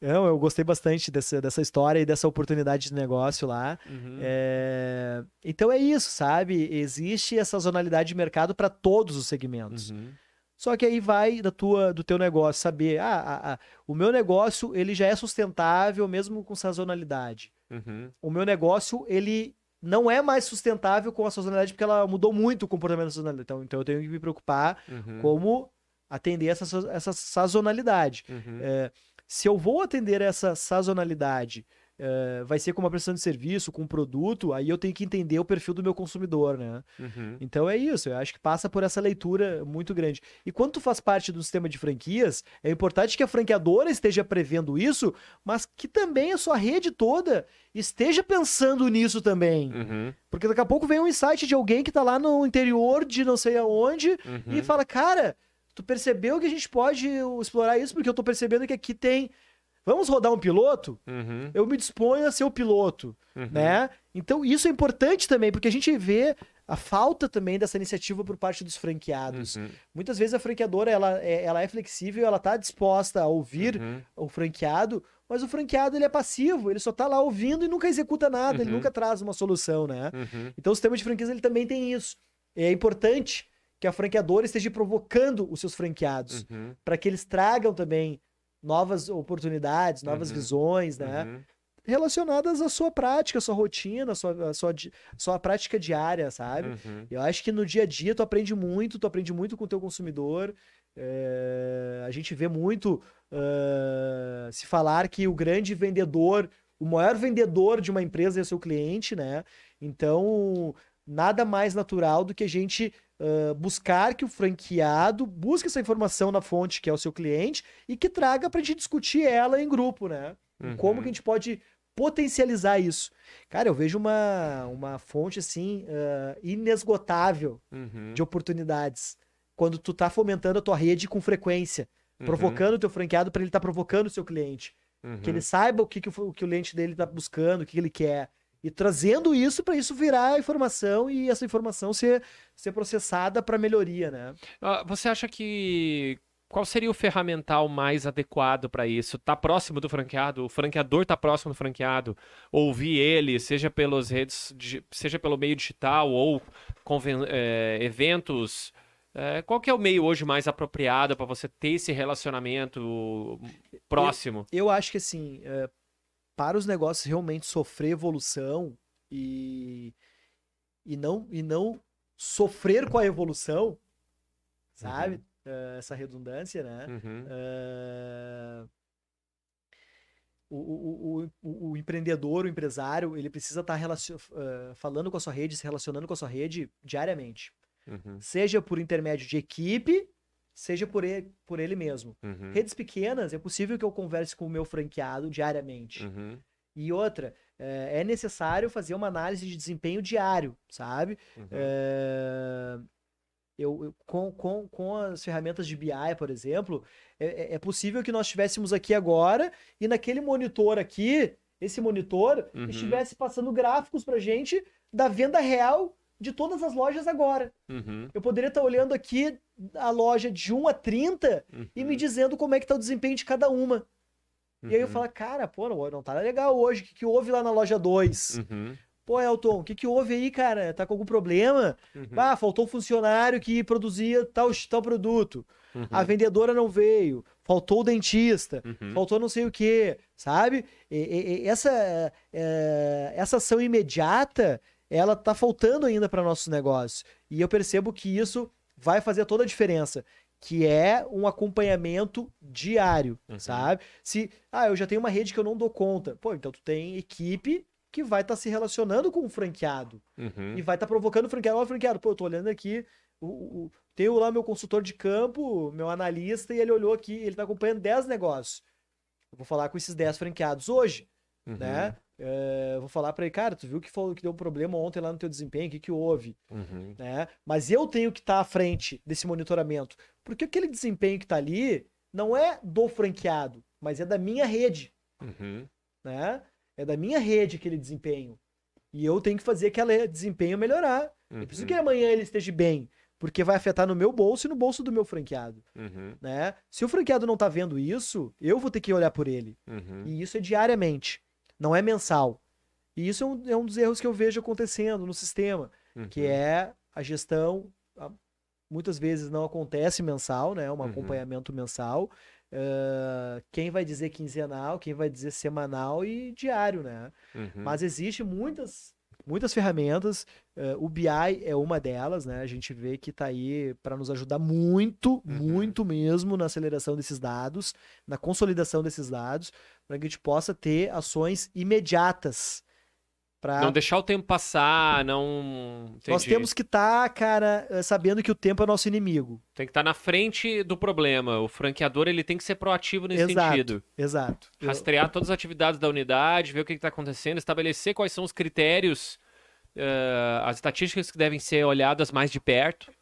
Não, eu gostei bastante dessa, dessa história e dessa oportunidade de negócio lá. Uhum. É, Então é isso, sabe? Existe essa sazonalidade de mercado para todos os segmentos. Uhum. Só que aí vai da tua, do teu negócio saber, ah, ah, ah, o meu negócio ele já é sustentável mesmo com sazonalidade. Uhum. O meu negócio ele não é mais sustentável com a sazonalidade porque ela mudou muito o comportamento da sazonalidade. Então, então eu tenho que me preocupar Uhum. como atender essa, sa- essa sazonalidade. Uhum. É, se eu vou atender essa sazonalidade, é, vai ser com uma prestação de serviço, com um produto, aí eu tenho que entender o perfil do meu consumidor, né? Uhum. Então é isso, eu acho que passa por essa leitura muito grande. E quando tu faz parte do sistema de franquias, é importante que a franqueadora esteja prevendo isso, mas que também a sua rede toda esteja pensando nisso também. Uhum. Porque daqui a pouco vem um insight de alguém que tá lá no interior de não sei aonde Uhum. e fala, cara, tu percebeu que a gente pode explorar isso porque eu tô percebendo que aqui tem. Vamos rodar um piloto? Uhum. Eu me disponho a ser o piloto, Uhum. né? Então isso é importante também, porque a gente vê a falta também dessa iniciativa por parte dos franqueados. Uhum. Muitas vezes a franqueadora ela é, ela é flexível, ela tá disposta a ouvir Uhum. o franqueado, mas o franqueado ele é passivo, ele só tá lá ouvindo e nunca executa nada, ele Uhum. nunca traz uma solução, né? Uhum. Então o sistema de franquias ele também tem isso. É importante que a franqueadora esteja provocando os seus franqueados Uhum. para que eles tragam também novas oportunidades, novas Uhum. visões, né? Uhum. Relacionadas à sua prática, à sua rotina, à sua, à sua, di- sua prática diária, sabe? Uhum. Eu acho que no dia a dia tu aprende muito, tu aprende muito com o teu consumidor. É, A gente vê muito ah, se falar que o grande vendedor, o maior vendedor de uma empresa é o seu cliente, né? Então, nada mais natural do que a gente buscar que o franqueado busque essa informação na fonte, que é o seu cliente, e que traga para a gente discutir ela em grupo, né? E Como Uhum. que a gente pode potencializar isso? Cara, eu vejo uma, uma fonte assim ah, inesgotável Uhum. de oportunidades quando tu tá fomentando a tua rede com frequência, provocando o teu franqueado para ele estar provocando o seu cliente, Uhum. que ele saiba o que, que o, o que o cliente dele tá buscando, o que, que ele quer. E trazendo isso para isso virar informação e essa informação ser, ser processada para melhoria, né? Ah, Você acha que qual seria o ferramental mais adequado para isso? Tá próximo do franqueado? O franqueador tá próximo do franqueado? Ouvir ele, seja pelas redes, seja pelo meio digital ou eh, eventos. Eh, qual que é o meio hoje mais apropriado para você ter esse relacionamento próximo? Eu acho que assim, é, para os negócios realmente sofrer evolução e, e, não, e não sofrer com a evolução, sabe? É, essa redundância, né? Uhum. É, o, o, o, o empreendedor, o empresário, ele precisa estar relacion... uh, falando com a sua rede, se relacionando com a sua rede diariamente. Uhum. Seja por intermédio de equipe, seja por ele, por ele mesmo. Uhum. Redes pequenas, é possível que eu converse com o meu franqueado diariamente. Uhum. E outra, é, é necessário fazer uma análise de desempenho diário, sabe? Uhum. É, eu, eu- com, com, com as ferramentas de BI, por exemplo, é, é- é possível que nós estivéssemos aqui agora e naquele monitor aqui, esse monitor, Uhum. estivesse passando gráficos pra gente da venda real de todas as lojas agora. Uhum. Eu poderia estar olhando aqui a loja de 1 a 30 e me dizendo como é que tá o desempenho de cada uma. E aí eu Uhum. falo, cara, pô, não, não tá legal hoje. O que, que houve lá na loja 2? Uhum. Pô, Elton, o que, que houve aí, cara? Tá com algum problema? Uhum. Ah, faltou um funcionário que produzia tal, tal produto. Uhum. A vendedora não veio. Faltou o dentista. Uhum. Faltou não sei o que, sabe? E- e- e essa, é, essa ação imediata, ela tá faltando ainda para nosso negócio. E eu percebo que isso vai fazer toda a diferença. Que é um acompanhamento diário, Uhum. sabe? Se, ah, eu já tenho uma rede que eu não dou conta. Pô, então tu tem equipe que vai estar se relacionando com o franqueado. Uhum. E vai estar provocando o franqueado. Ó, franqueado, pô, eu tô olhando aqui, o, o- tenho lá meu consultor de campo, meu analista, e ele olhou aqui, ele tá acompanhando 10 negócios. Eu vou falar com esses 10 franqueados hoje, Uhum. né? É, vou falar pra ele, cara, tu viu que falou que deu um problema ontem lá no teu desempenho, o que que houve, Uhum. né? Mas eu tenho que estar à frente desse monitoramento, porque aquele desempenho que tá ali não é do franqueado, mas é da minha rede, Uhum. né? É da minha rede aquele desempenho. E eu tenho que fazer aquele desempenho melhorar. Eu preciso que amanhã ele esteja bem, porque vai afetar no meu bolso e no bolso do meu franqueado, Uhum. né? Se o franqueado não tá vendo isso, eu vou ter que olhar por ele. Uhum. E isso é diariamente, não é mensal. E isso é um, é um dos erros que eu vejo acontecendo no sistema, que Uhum. é a gestão, a- muitas vezes não acontece mensal, né? Um Uhum. acompanhamento mensal. Ah, quem vai dizer quinzenal, quem vai dizer semanal e diário, né? Uhum. Mas existe muitas, muitas ferramentas. eh, o BI é uma delas, né? A gente vê que tá aí para nos ajudar muito, muito mesmo na aceleração desses dados, na consolidação desses dados, para que a gente possa ter ações imediatas. Pra... Não deixar o tempo passar, não. Nós Entendi. temos que estar, cara, eh, sabendo que o tempo é nosso inimigo. Tem que estar na frente do problema. O franqueador ele tem que ser proativo nesse Exato. sentido. Exato. Eu- Rastrear todas as atividades da unidade, ver o que está acontecendo, estabelecer quais são os critérios, eh, as estatísticas que devem ser olhadas mais de perto.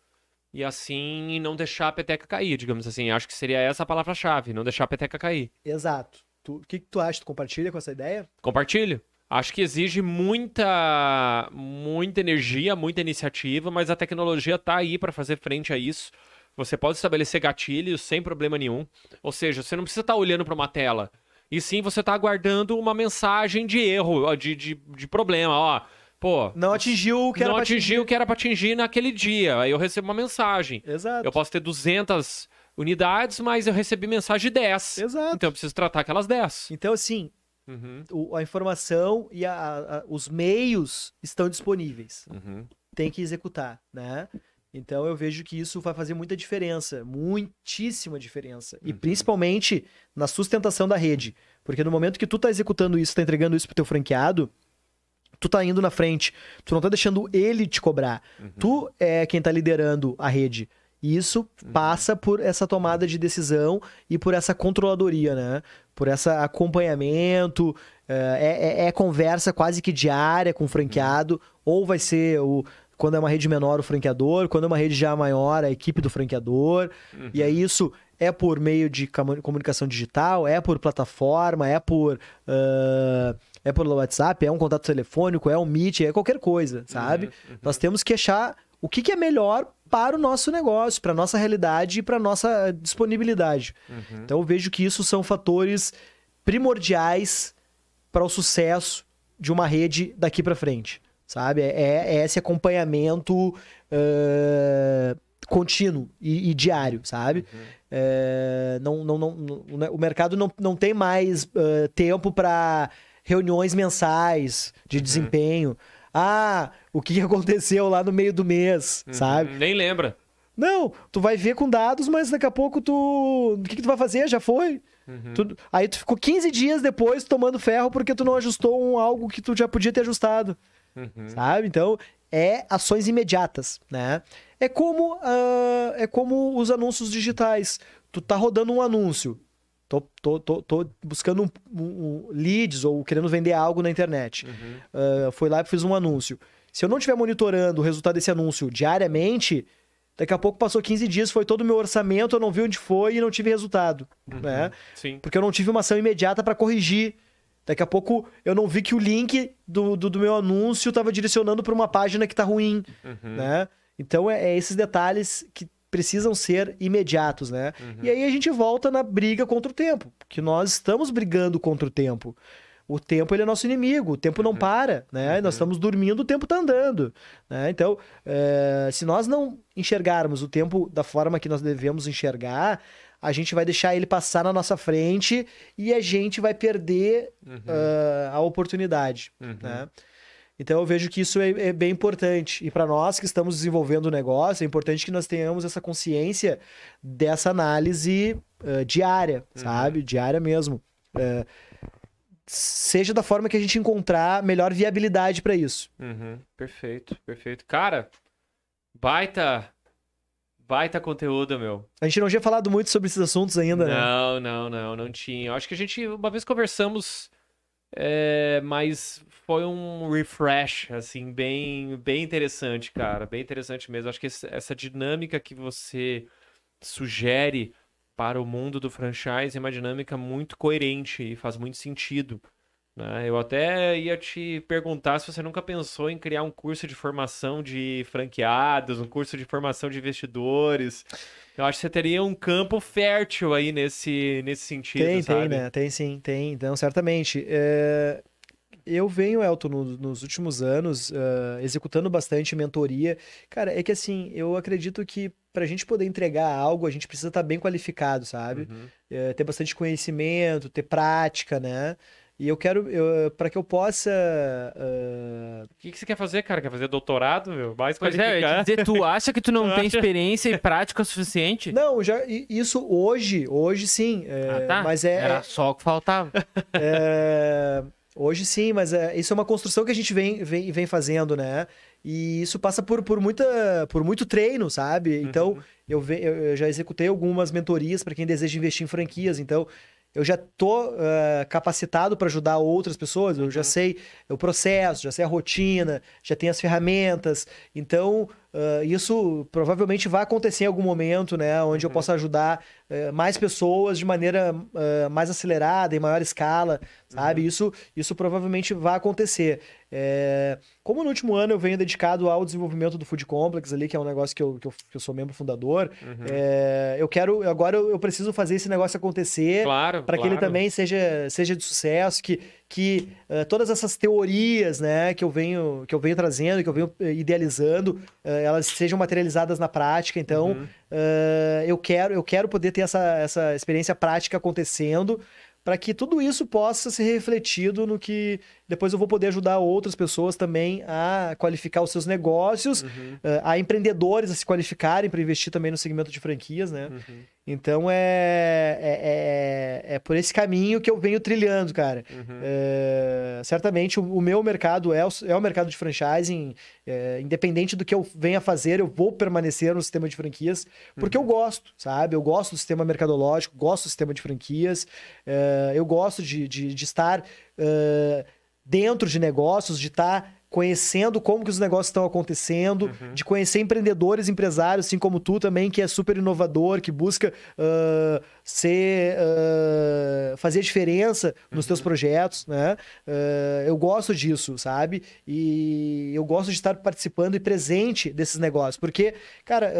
E assim não deixar a peteca cair, digamos assim. Acho que seria essa a palavra-chave, não deixar a peteca cair. Exato. O que, que tu acha? Tu compartilha com essa ideia? Compartilho. Acho que exige muita, muita energia, muita iniciativa, mas a tecnologia está aí para fazer frente a isso. Você pode estabelecer gatilhos sem problema nenhum. Ou seja, você não precisa estar olhando para uma tela. E sim você está aguardando uma mensagem de erro, de, de, de problema. Ó, pô, Não atingiu o que era não atingiu o que era para atingir naquele dia. Aí eu recebo uma mensagem. Exato. Eu posso ter 200 unidades, mas eu recebi mensagem de 10. Exato. Então eu preciso tratar aquelas 10. Então, assim, Uhum, o- a informação e a- a- os meios estão disponíveis. uhum. Tem que executar, né? Então eu vejo que isso vai fazer muita diferença, muitíssima diferença. E Uhum. principalmente na sustentação da rede. Porque no momento que tu tá executando isso, tá entregando isso pro teu franqueado, tu tá indo na frente. Tu não tá deixando ele te cobrar. Uhum. Tu é quem tá liderando a rede. E isso passa por essa tomada de decisão e por essa controladoria, né? Por esse acompanhamento, é, é- é conversa quase que diária com o franqueado, ou vai ser o quando é uma rede menor o franqueador, quando é uma rede já maior a equipe do franqueador. E aí isso é por meio de comu- comunicação digital, é por plataforma, é por ah, é por WhatsApp, é um contato telefônico, é um Meet, é qualquer coisa, sabe? Nós temos que achar o que, que é melhor para o nosso negócio, para a nossa realidade e para a nossa disponibilidade. Uhum. Então eu vejo que isso são fatores primordiais para o sucesso de uma rede daqui para frente, sabe? É, é esse acompanhamento eh, contínuo e, e diário, sabe? Eh, não, não, não, não- né, o mercado não, não tem mais eh, tempo para reuniões mensais de desempenho. Ah, o que aconteceu lá no meio do mês, sabe? Uhum. Nem lembra. Não, tu vai ver com dados, mas daqui a pouco tu. O que, que tu vai fazer? Já foi. Uhum. Tu- aí tu ficou 15 dias depois tomando ferro porque tu não ajustou um algo que tu já podia ter ajustado, Uhum. sabe? Então, é ações imediatas, né? É como, ah, é como os anúncios digitais. Tu tá rodando um anúncio, tô, tô, tô, tô buscando um, um- leads ou querendo vender algo na internet. Uhum. Ah, foi lá e fiz um anúncio. Se eu não estiver monitorando o resultado desse anúncio diariamente, daqui a pouco passou 15 dias, foi todo o meu orçamento, eu não vi onde foi e não tive resultado, né? Sim. Porque eu não tive uma ação imediata para corrigir. Daqui a pouco eu não vi que o link do, do, do meu anúncio estava direcionando para uma página que tá ruim, Uhum. né? Então é, é esses detalhes que precisam ser imediatos, né? Uhum. E aí a gente volta na briga contra o tempo, porque nós estamos brigando contra o tempo. O tempo ele é nosso inimigo, o tempo não para, né? Nós estamos dormindo, o tempo está andando, né? Então, eh, se nós não enxergarmos o tempo da forma que nós devemos enxergar, a gente vai deixar ele passar na nossa frente e a gente vai perder Uhum. ah, a oportunidade, Uhum. né? Então eu vejo que isso é, é bem importante. E para nós que estamos desenvolvendo o negócio, é importante que nós tenhamos essa consciência dessa análise eh, diária, Uhum. sabe? Diária mesmo. Eh, seja da forma que a gente encontrar melhor viabilidade para isso. Uhum. Perfeito, perfeito. Cara, baita. Baita conteúdo, meu. A gente não tinha falado muito sobre esses assuntos ainda, né? Não, não, não, não tinha. Eu acho que a gente, uma vez conversamos, é, mas foi um refresh, assim, bem, bem interessante, cara. Bem interessante mesmo. Acho que esse- essa dinâmica que você sugere para o mundo do franchise é uma dinâmica muito coerente e faz muito sentido. né? Eu até ia te perguntar se você nunca pensou em criar um curso de formação de franqueados, um curso de formação de investidores. Eu acho que você teria um campo fértil aí nesse, nesse sentido, Tem, sabe? tem, né? Tem sim, tem. Então, certamente. É, Eu venho, Elton, no- nos últimos anos, ah, executando bastante mentoria. Cara, é que assim, eu acredito que para a gente poder entregar algo, a gente precisa estar bem qualificado, sabe? Uhum. É, ter bastante conhecimento, ter prática, né? E eu quero, para que eu possa. ah, O que, que você quer fazer, cara? Quer fazer doutorado, meu? Mais Pois é, te qualificado? dizer, tu acha que tu não Tu tem acha? experiência e prática suficiente? Não, já, isso hoje, hoje sim. é, Ah, tá. Mas é, Era só o que faltava. É, Hoje sim, mas é, isso é uma construção que a gente vem, vem, vem fazendo, né? E isso passa por, por, muita, por muito treino, sabe? Então, Uhum. eu, ve- eu já executei algumas mentorias para quem deseja investir em franquias. Então, eu já tô eh, capacitado para ajudar outras pessoas. Eu já sei o processo, já sei a rotina, já tenho as ferramentas. Então, ah, isso provavelmente vai acontecer em algum momento, né? Onde eu possa ajudar eh, mais pessoas de maneira ah, mais acelerada, em maior escala, sabe? Isso, isso provavelmente vai acontecer. É, como no último ano eu venho dedicado ao desenvolvimento do Food Complex ali, que é um negócio que eu, que eu, que eu sou membro fundador, Uhum. é, eu quero, agora eu, eu preciso fazer esse negócio acontecer Claro, para que ele claro. também seja, seja de sucesso, que, que eh, todas essas teorias, né, que eu venho, que eu venho trazendo, que eu venho idealizando, eh, elas sejam materializadas na prática. Então, Uhum. Eh, eu quero, eu quero poder ter essa, essa experiência prática acontecendo para que tudo isso possa ser refletido no que depois eu vou poder ajudar outras pessoas também a qualificar os seus negócios, Uhum. eh, a empreendedores a se qualificarem para investir também no segmento de franquias, né? Uhum. Então é, é, é, é por esse caminho que eu venho trilhando, cara. Uhum. É, certamente o, o meu mercado é o, é o mercado de franchising, é, independente do que eu venha fazer, eu vou permanecer no sistema de franquias, porque eu gosto, sabe? Eu gosto do sistema mercadológico, gosto do sistema de franquias, é, eu gosto de, de, de estar é, dentro de negócios, de estar conhecendo como que os negócios estão acontecendo, de conhecer empreendedores, empresários, assim como tu também, que é super inovador, que busca ah, ser ah, fazer diferença nos teus projetos, né? Ah, eu gosto disso, sabe? E eu gosto de estar participando e presente desses negócios, porque, cara,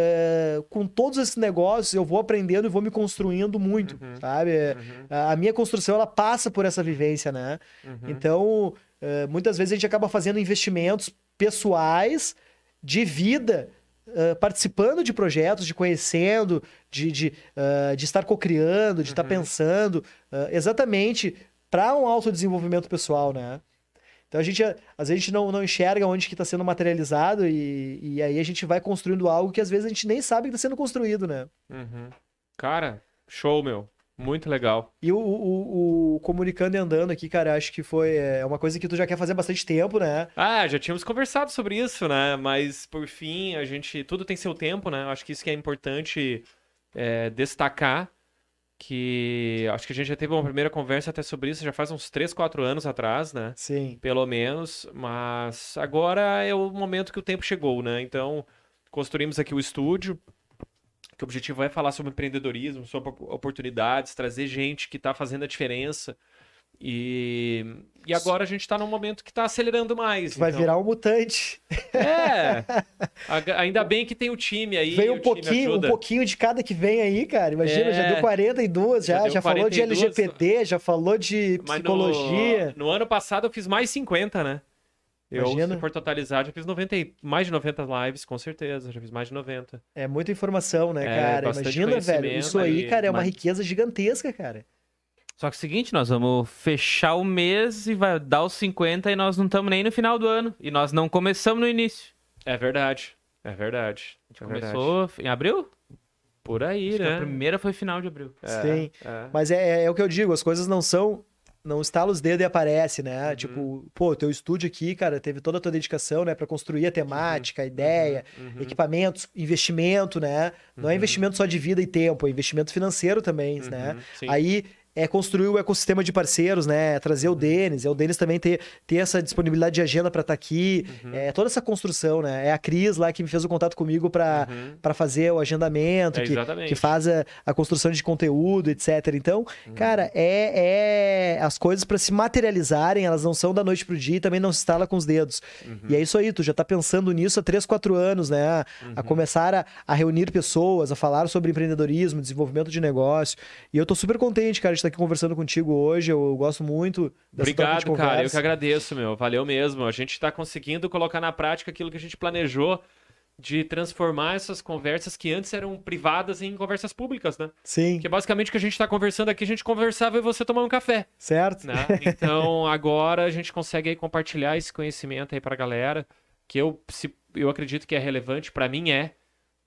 com todos esses negócios eu vou aprendendo e vou me construindo muito, sabe? Uhum. A a minha construção ela passa por essa vivência, né? Uhum. Então, eh, muitas vezes a gente acaba fazendo investimentos pessoais de vida, eh, participando de projetos, de conhecendo, de, de, eh, de estar cocriando, de estar pensando, eh, exatamente para um autodesenvolvimento pessoal, né? Então a gente, às vezes, a gente não, não enxerga onde que está sendo materializado e, e aí a gente vai construindo algo que às vezes a gente nem sabe que está sendo construído, né? Uhum. Cara, show, meu. Muito legal. E o, o, o Comunicando e Andando aqui, cara, acho que foi é, uma coisa que tu já quer fazer há bastante tempo, né? Ah, já tínhamos conversado sobre isso, né? Mas por fim, a gente. Tudo tem seu tempo, né? Acho que isso que é importante é, destacar. Que acho que a gente já teve uma primeira conversa até sobre isso, já faz uns 3, 4 anos atrás, né? Sim. Pelo menos. Mas agora é o momento que o tempo chegou, né? Então, construímos aqui o estúdio. Que o objetivo é falar sobre empreendedorismo, sobre oportunidades, trazer gente que está fazendo a diferença. E, e agora a gente está num momento que está acelerando mais. Vai então- virar um mutante. É. Ainda bem que tem o time aí. Veio um pouquinho, um pouquinho de cada que vem aí, cara. Imagina, É. já deu 42, já, Já já, deu falou de 42. LGBT, já falou de Mas no- psicologia. No, ano passado eu fiz mais 50, né? Eu, Imagina. se for totalizar, já fiz 90, e- mais de 90 lives, com certeza. Já fiz mais de 90. É muita informação, né, É, cara? Imagina, velho. Isso aí, cara, é uma mas- riqueza gigantesca, cara. Só que é o seguinte, nós vamos fechar o mês e vai dar os 50 e nós não estamos nem no final do ano. E nós não começamos no início. É verdade. É verdade. A gente é verdade. começou em abril? por aí, Acho que né? a primeira foi final de abril. É, Sim. é. Mas é, é o que eu digo, as coisas não são. Não estala os dedos e aparece, né? Uhum. Tipo, pô, teu estúdio aqui, cara, teve toda a tua dedicação, né, Pra construir a temática, a ideia, Uhum. equipamentos, investimento, né? Não é investimento só de vida e tempo, é investimento financeiro também, né? Uhum, sim. Aí é construir o ecossistema de parceiros, né? Trazer o Denis, é o Denis também ter, ter essa disponibilidade de agenda para estar aqui, Uhum. é toda essa construção, né? É a Cris lá que me fez o contato comigo para Uhum. fazer o agendamento, É, que, que faz a, a construção de conteúdo, etc. Então, Uhum. cara, é, é as coisas para se materializarem, elas não são da noite pro dia e também não se instala com os dedos. Uhum. E é isso aí, tu já tá pensando nisso há 3, 4 anos, né? A, Uhum. a começar a, a reunir pessoas, a falar sobre empreendedorismo, desenvolvimento de negócio. E eu tô super contente, cara, de estar aqui conversando contigo hoje. Eu gosto muito dessa troca de Obrigado, cara. Eu que agradeço, meu. Valeu mesmo. A gente tá conseguindo colocar na prática aquilo que a gente planejou de transformar essas conversas que antes eram privadas em conversas públicas, né? Sim, Que basicamente o que a gente tá conversando aqui, a gente conversava e você tomar um café, certo? né? Então agora a gente consegue aí compartilhar esse conhecimento aí pra galera, que eu, se, eu acredito que é relevante, pra mim é.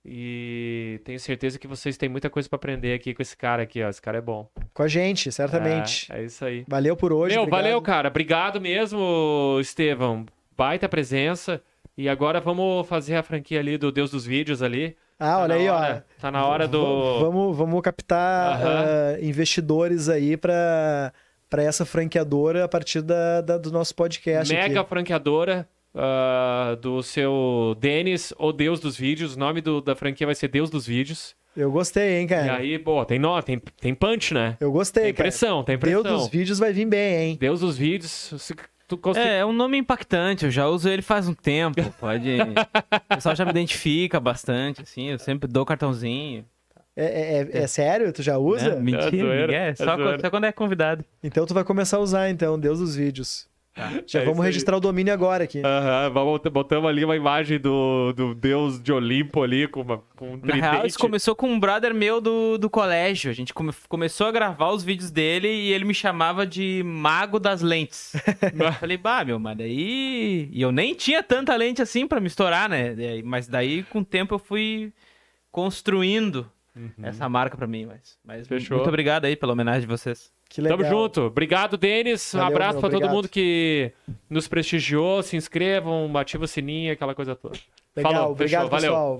E tenho certeza que vocês têm muita coisa pra aprender aqui com esse cara aqui, ó. Esse cara é bom. Com a gente, certamente. É, é isso aí. Valeu por hoje. Meu, obrigado. valeu, cara. Obrigado mesmo, Estevão. Baita presença. E agora vamos fazer a franquia ali do Deus dos Vídeos ali. Ah, olha Tá na aí, hora- ó. Tá na hora do. Vamos, vamos captar ah, investidores aí para para essa franqueadora a partir da, da- do nosso podcast. Mega aqui. franqueadora ah, do seu Denis, o Deus dos Vídeos. O nome do- da franquia vai ser Deus dos Vídeos. Eu gostei, hein, E cara? aí, pô, tem nó, tem, tem punch, né? Eu gostei, Tem cara. pressão, tem pressão. Deus dos vídeos vai vir bem, hein? Deus dos Vídeos. Se tu conseguir... É, é um nome impactante, eu já uso ele faz um tempo, pode... o pessoal já me identifica bastante, assim, eu sempre dou cartãozinho. É, é- é- é sério? Tu já usa? Né? Mentira, é, é só, quando, só quando é convidado. Então tu vai começar a usar, então, Deus dos vídeos. Já É vamos registrar o domínio agora aqui. Aham, vamos- botamos ali uma imagem do, do Deus de Olimpo ali com, uma, com um Na real, tridente. isso começou com um brother meu do, do colégio. A gente come- começou a gravar os vídeos dele e ele me chamava de Mago das Lentes. eu falei, bah, meu, mas daí. E eu nem tinha tanta lente assim pra me estourar, né? Mas daí, com o tempo, eu fui construindo essa marca pra mim. Mas, mas Uhum. Fechou. muito obrigado aí pela homenagem de vocês. Que legal. Tamo junto. Obrigado, Denis. Um Valeu, abraço pra todo mundo que nos prestigiou. Se inscrevam, ativa o sininho, aquela coisa toda. Legal, Falou, obrigado, fechou, valeu. pessoal.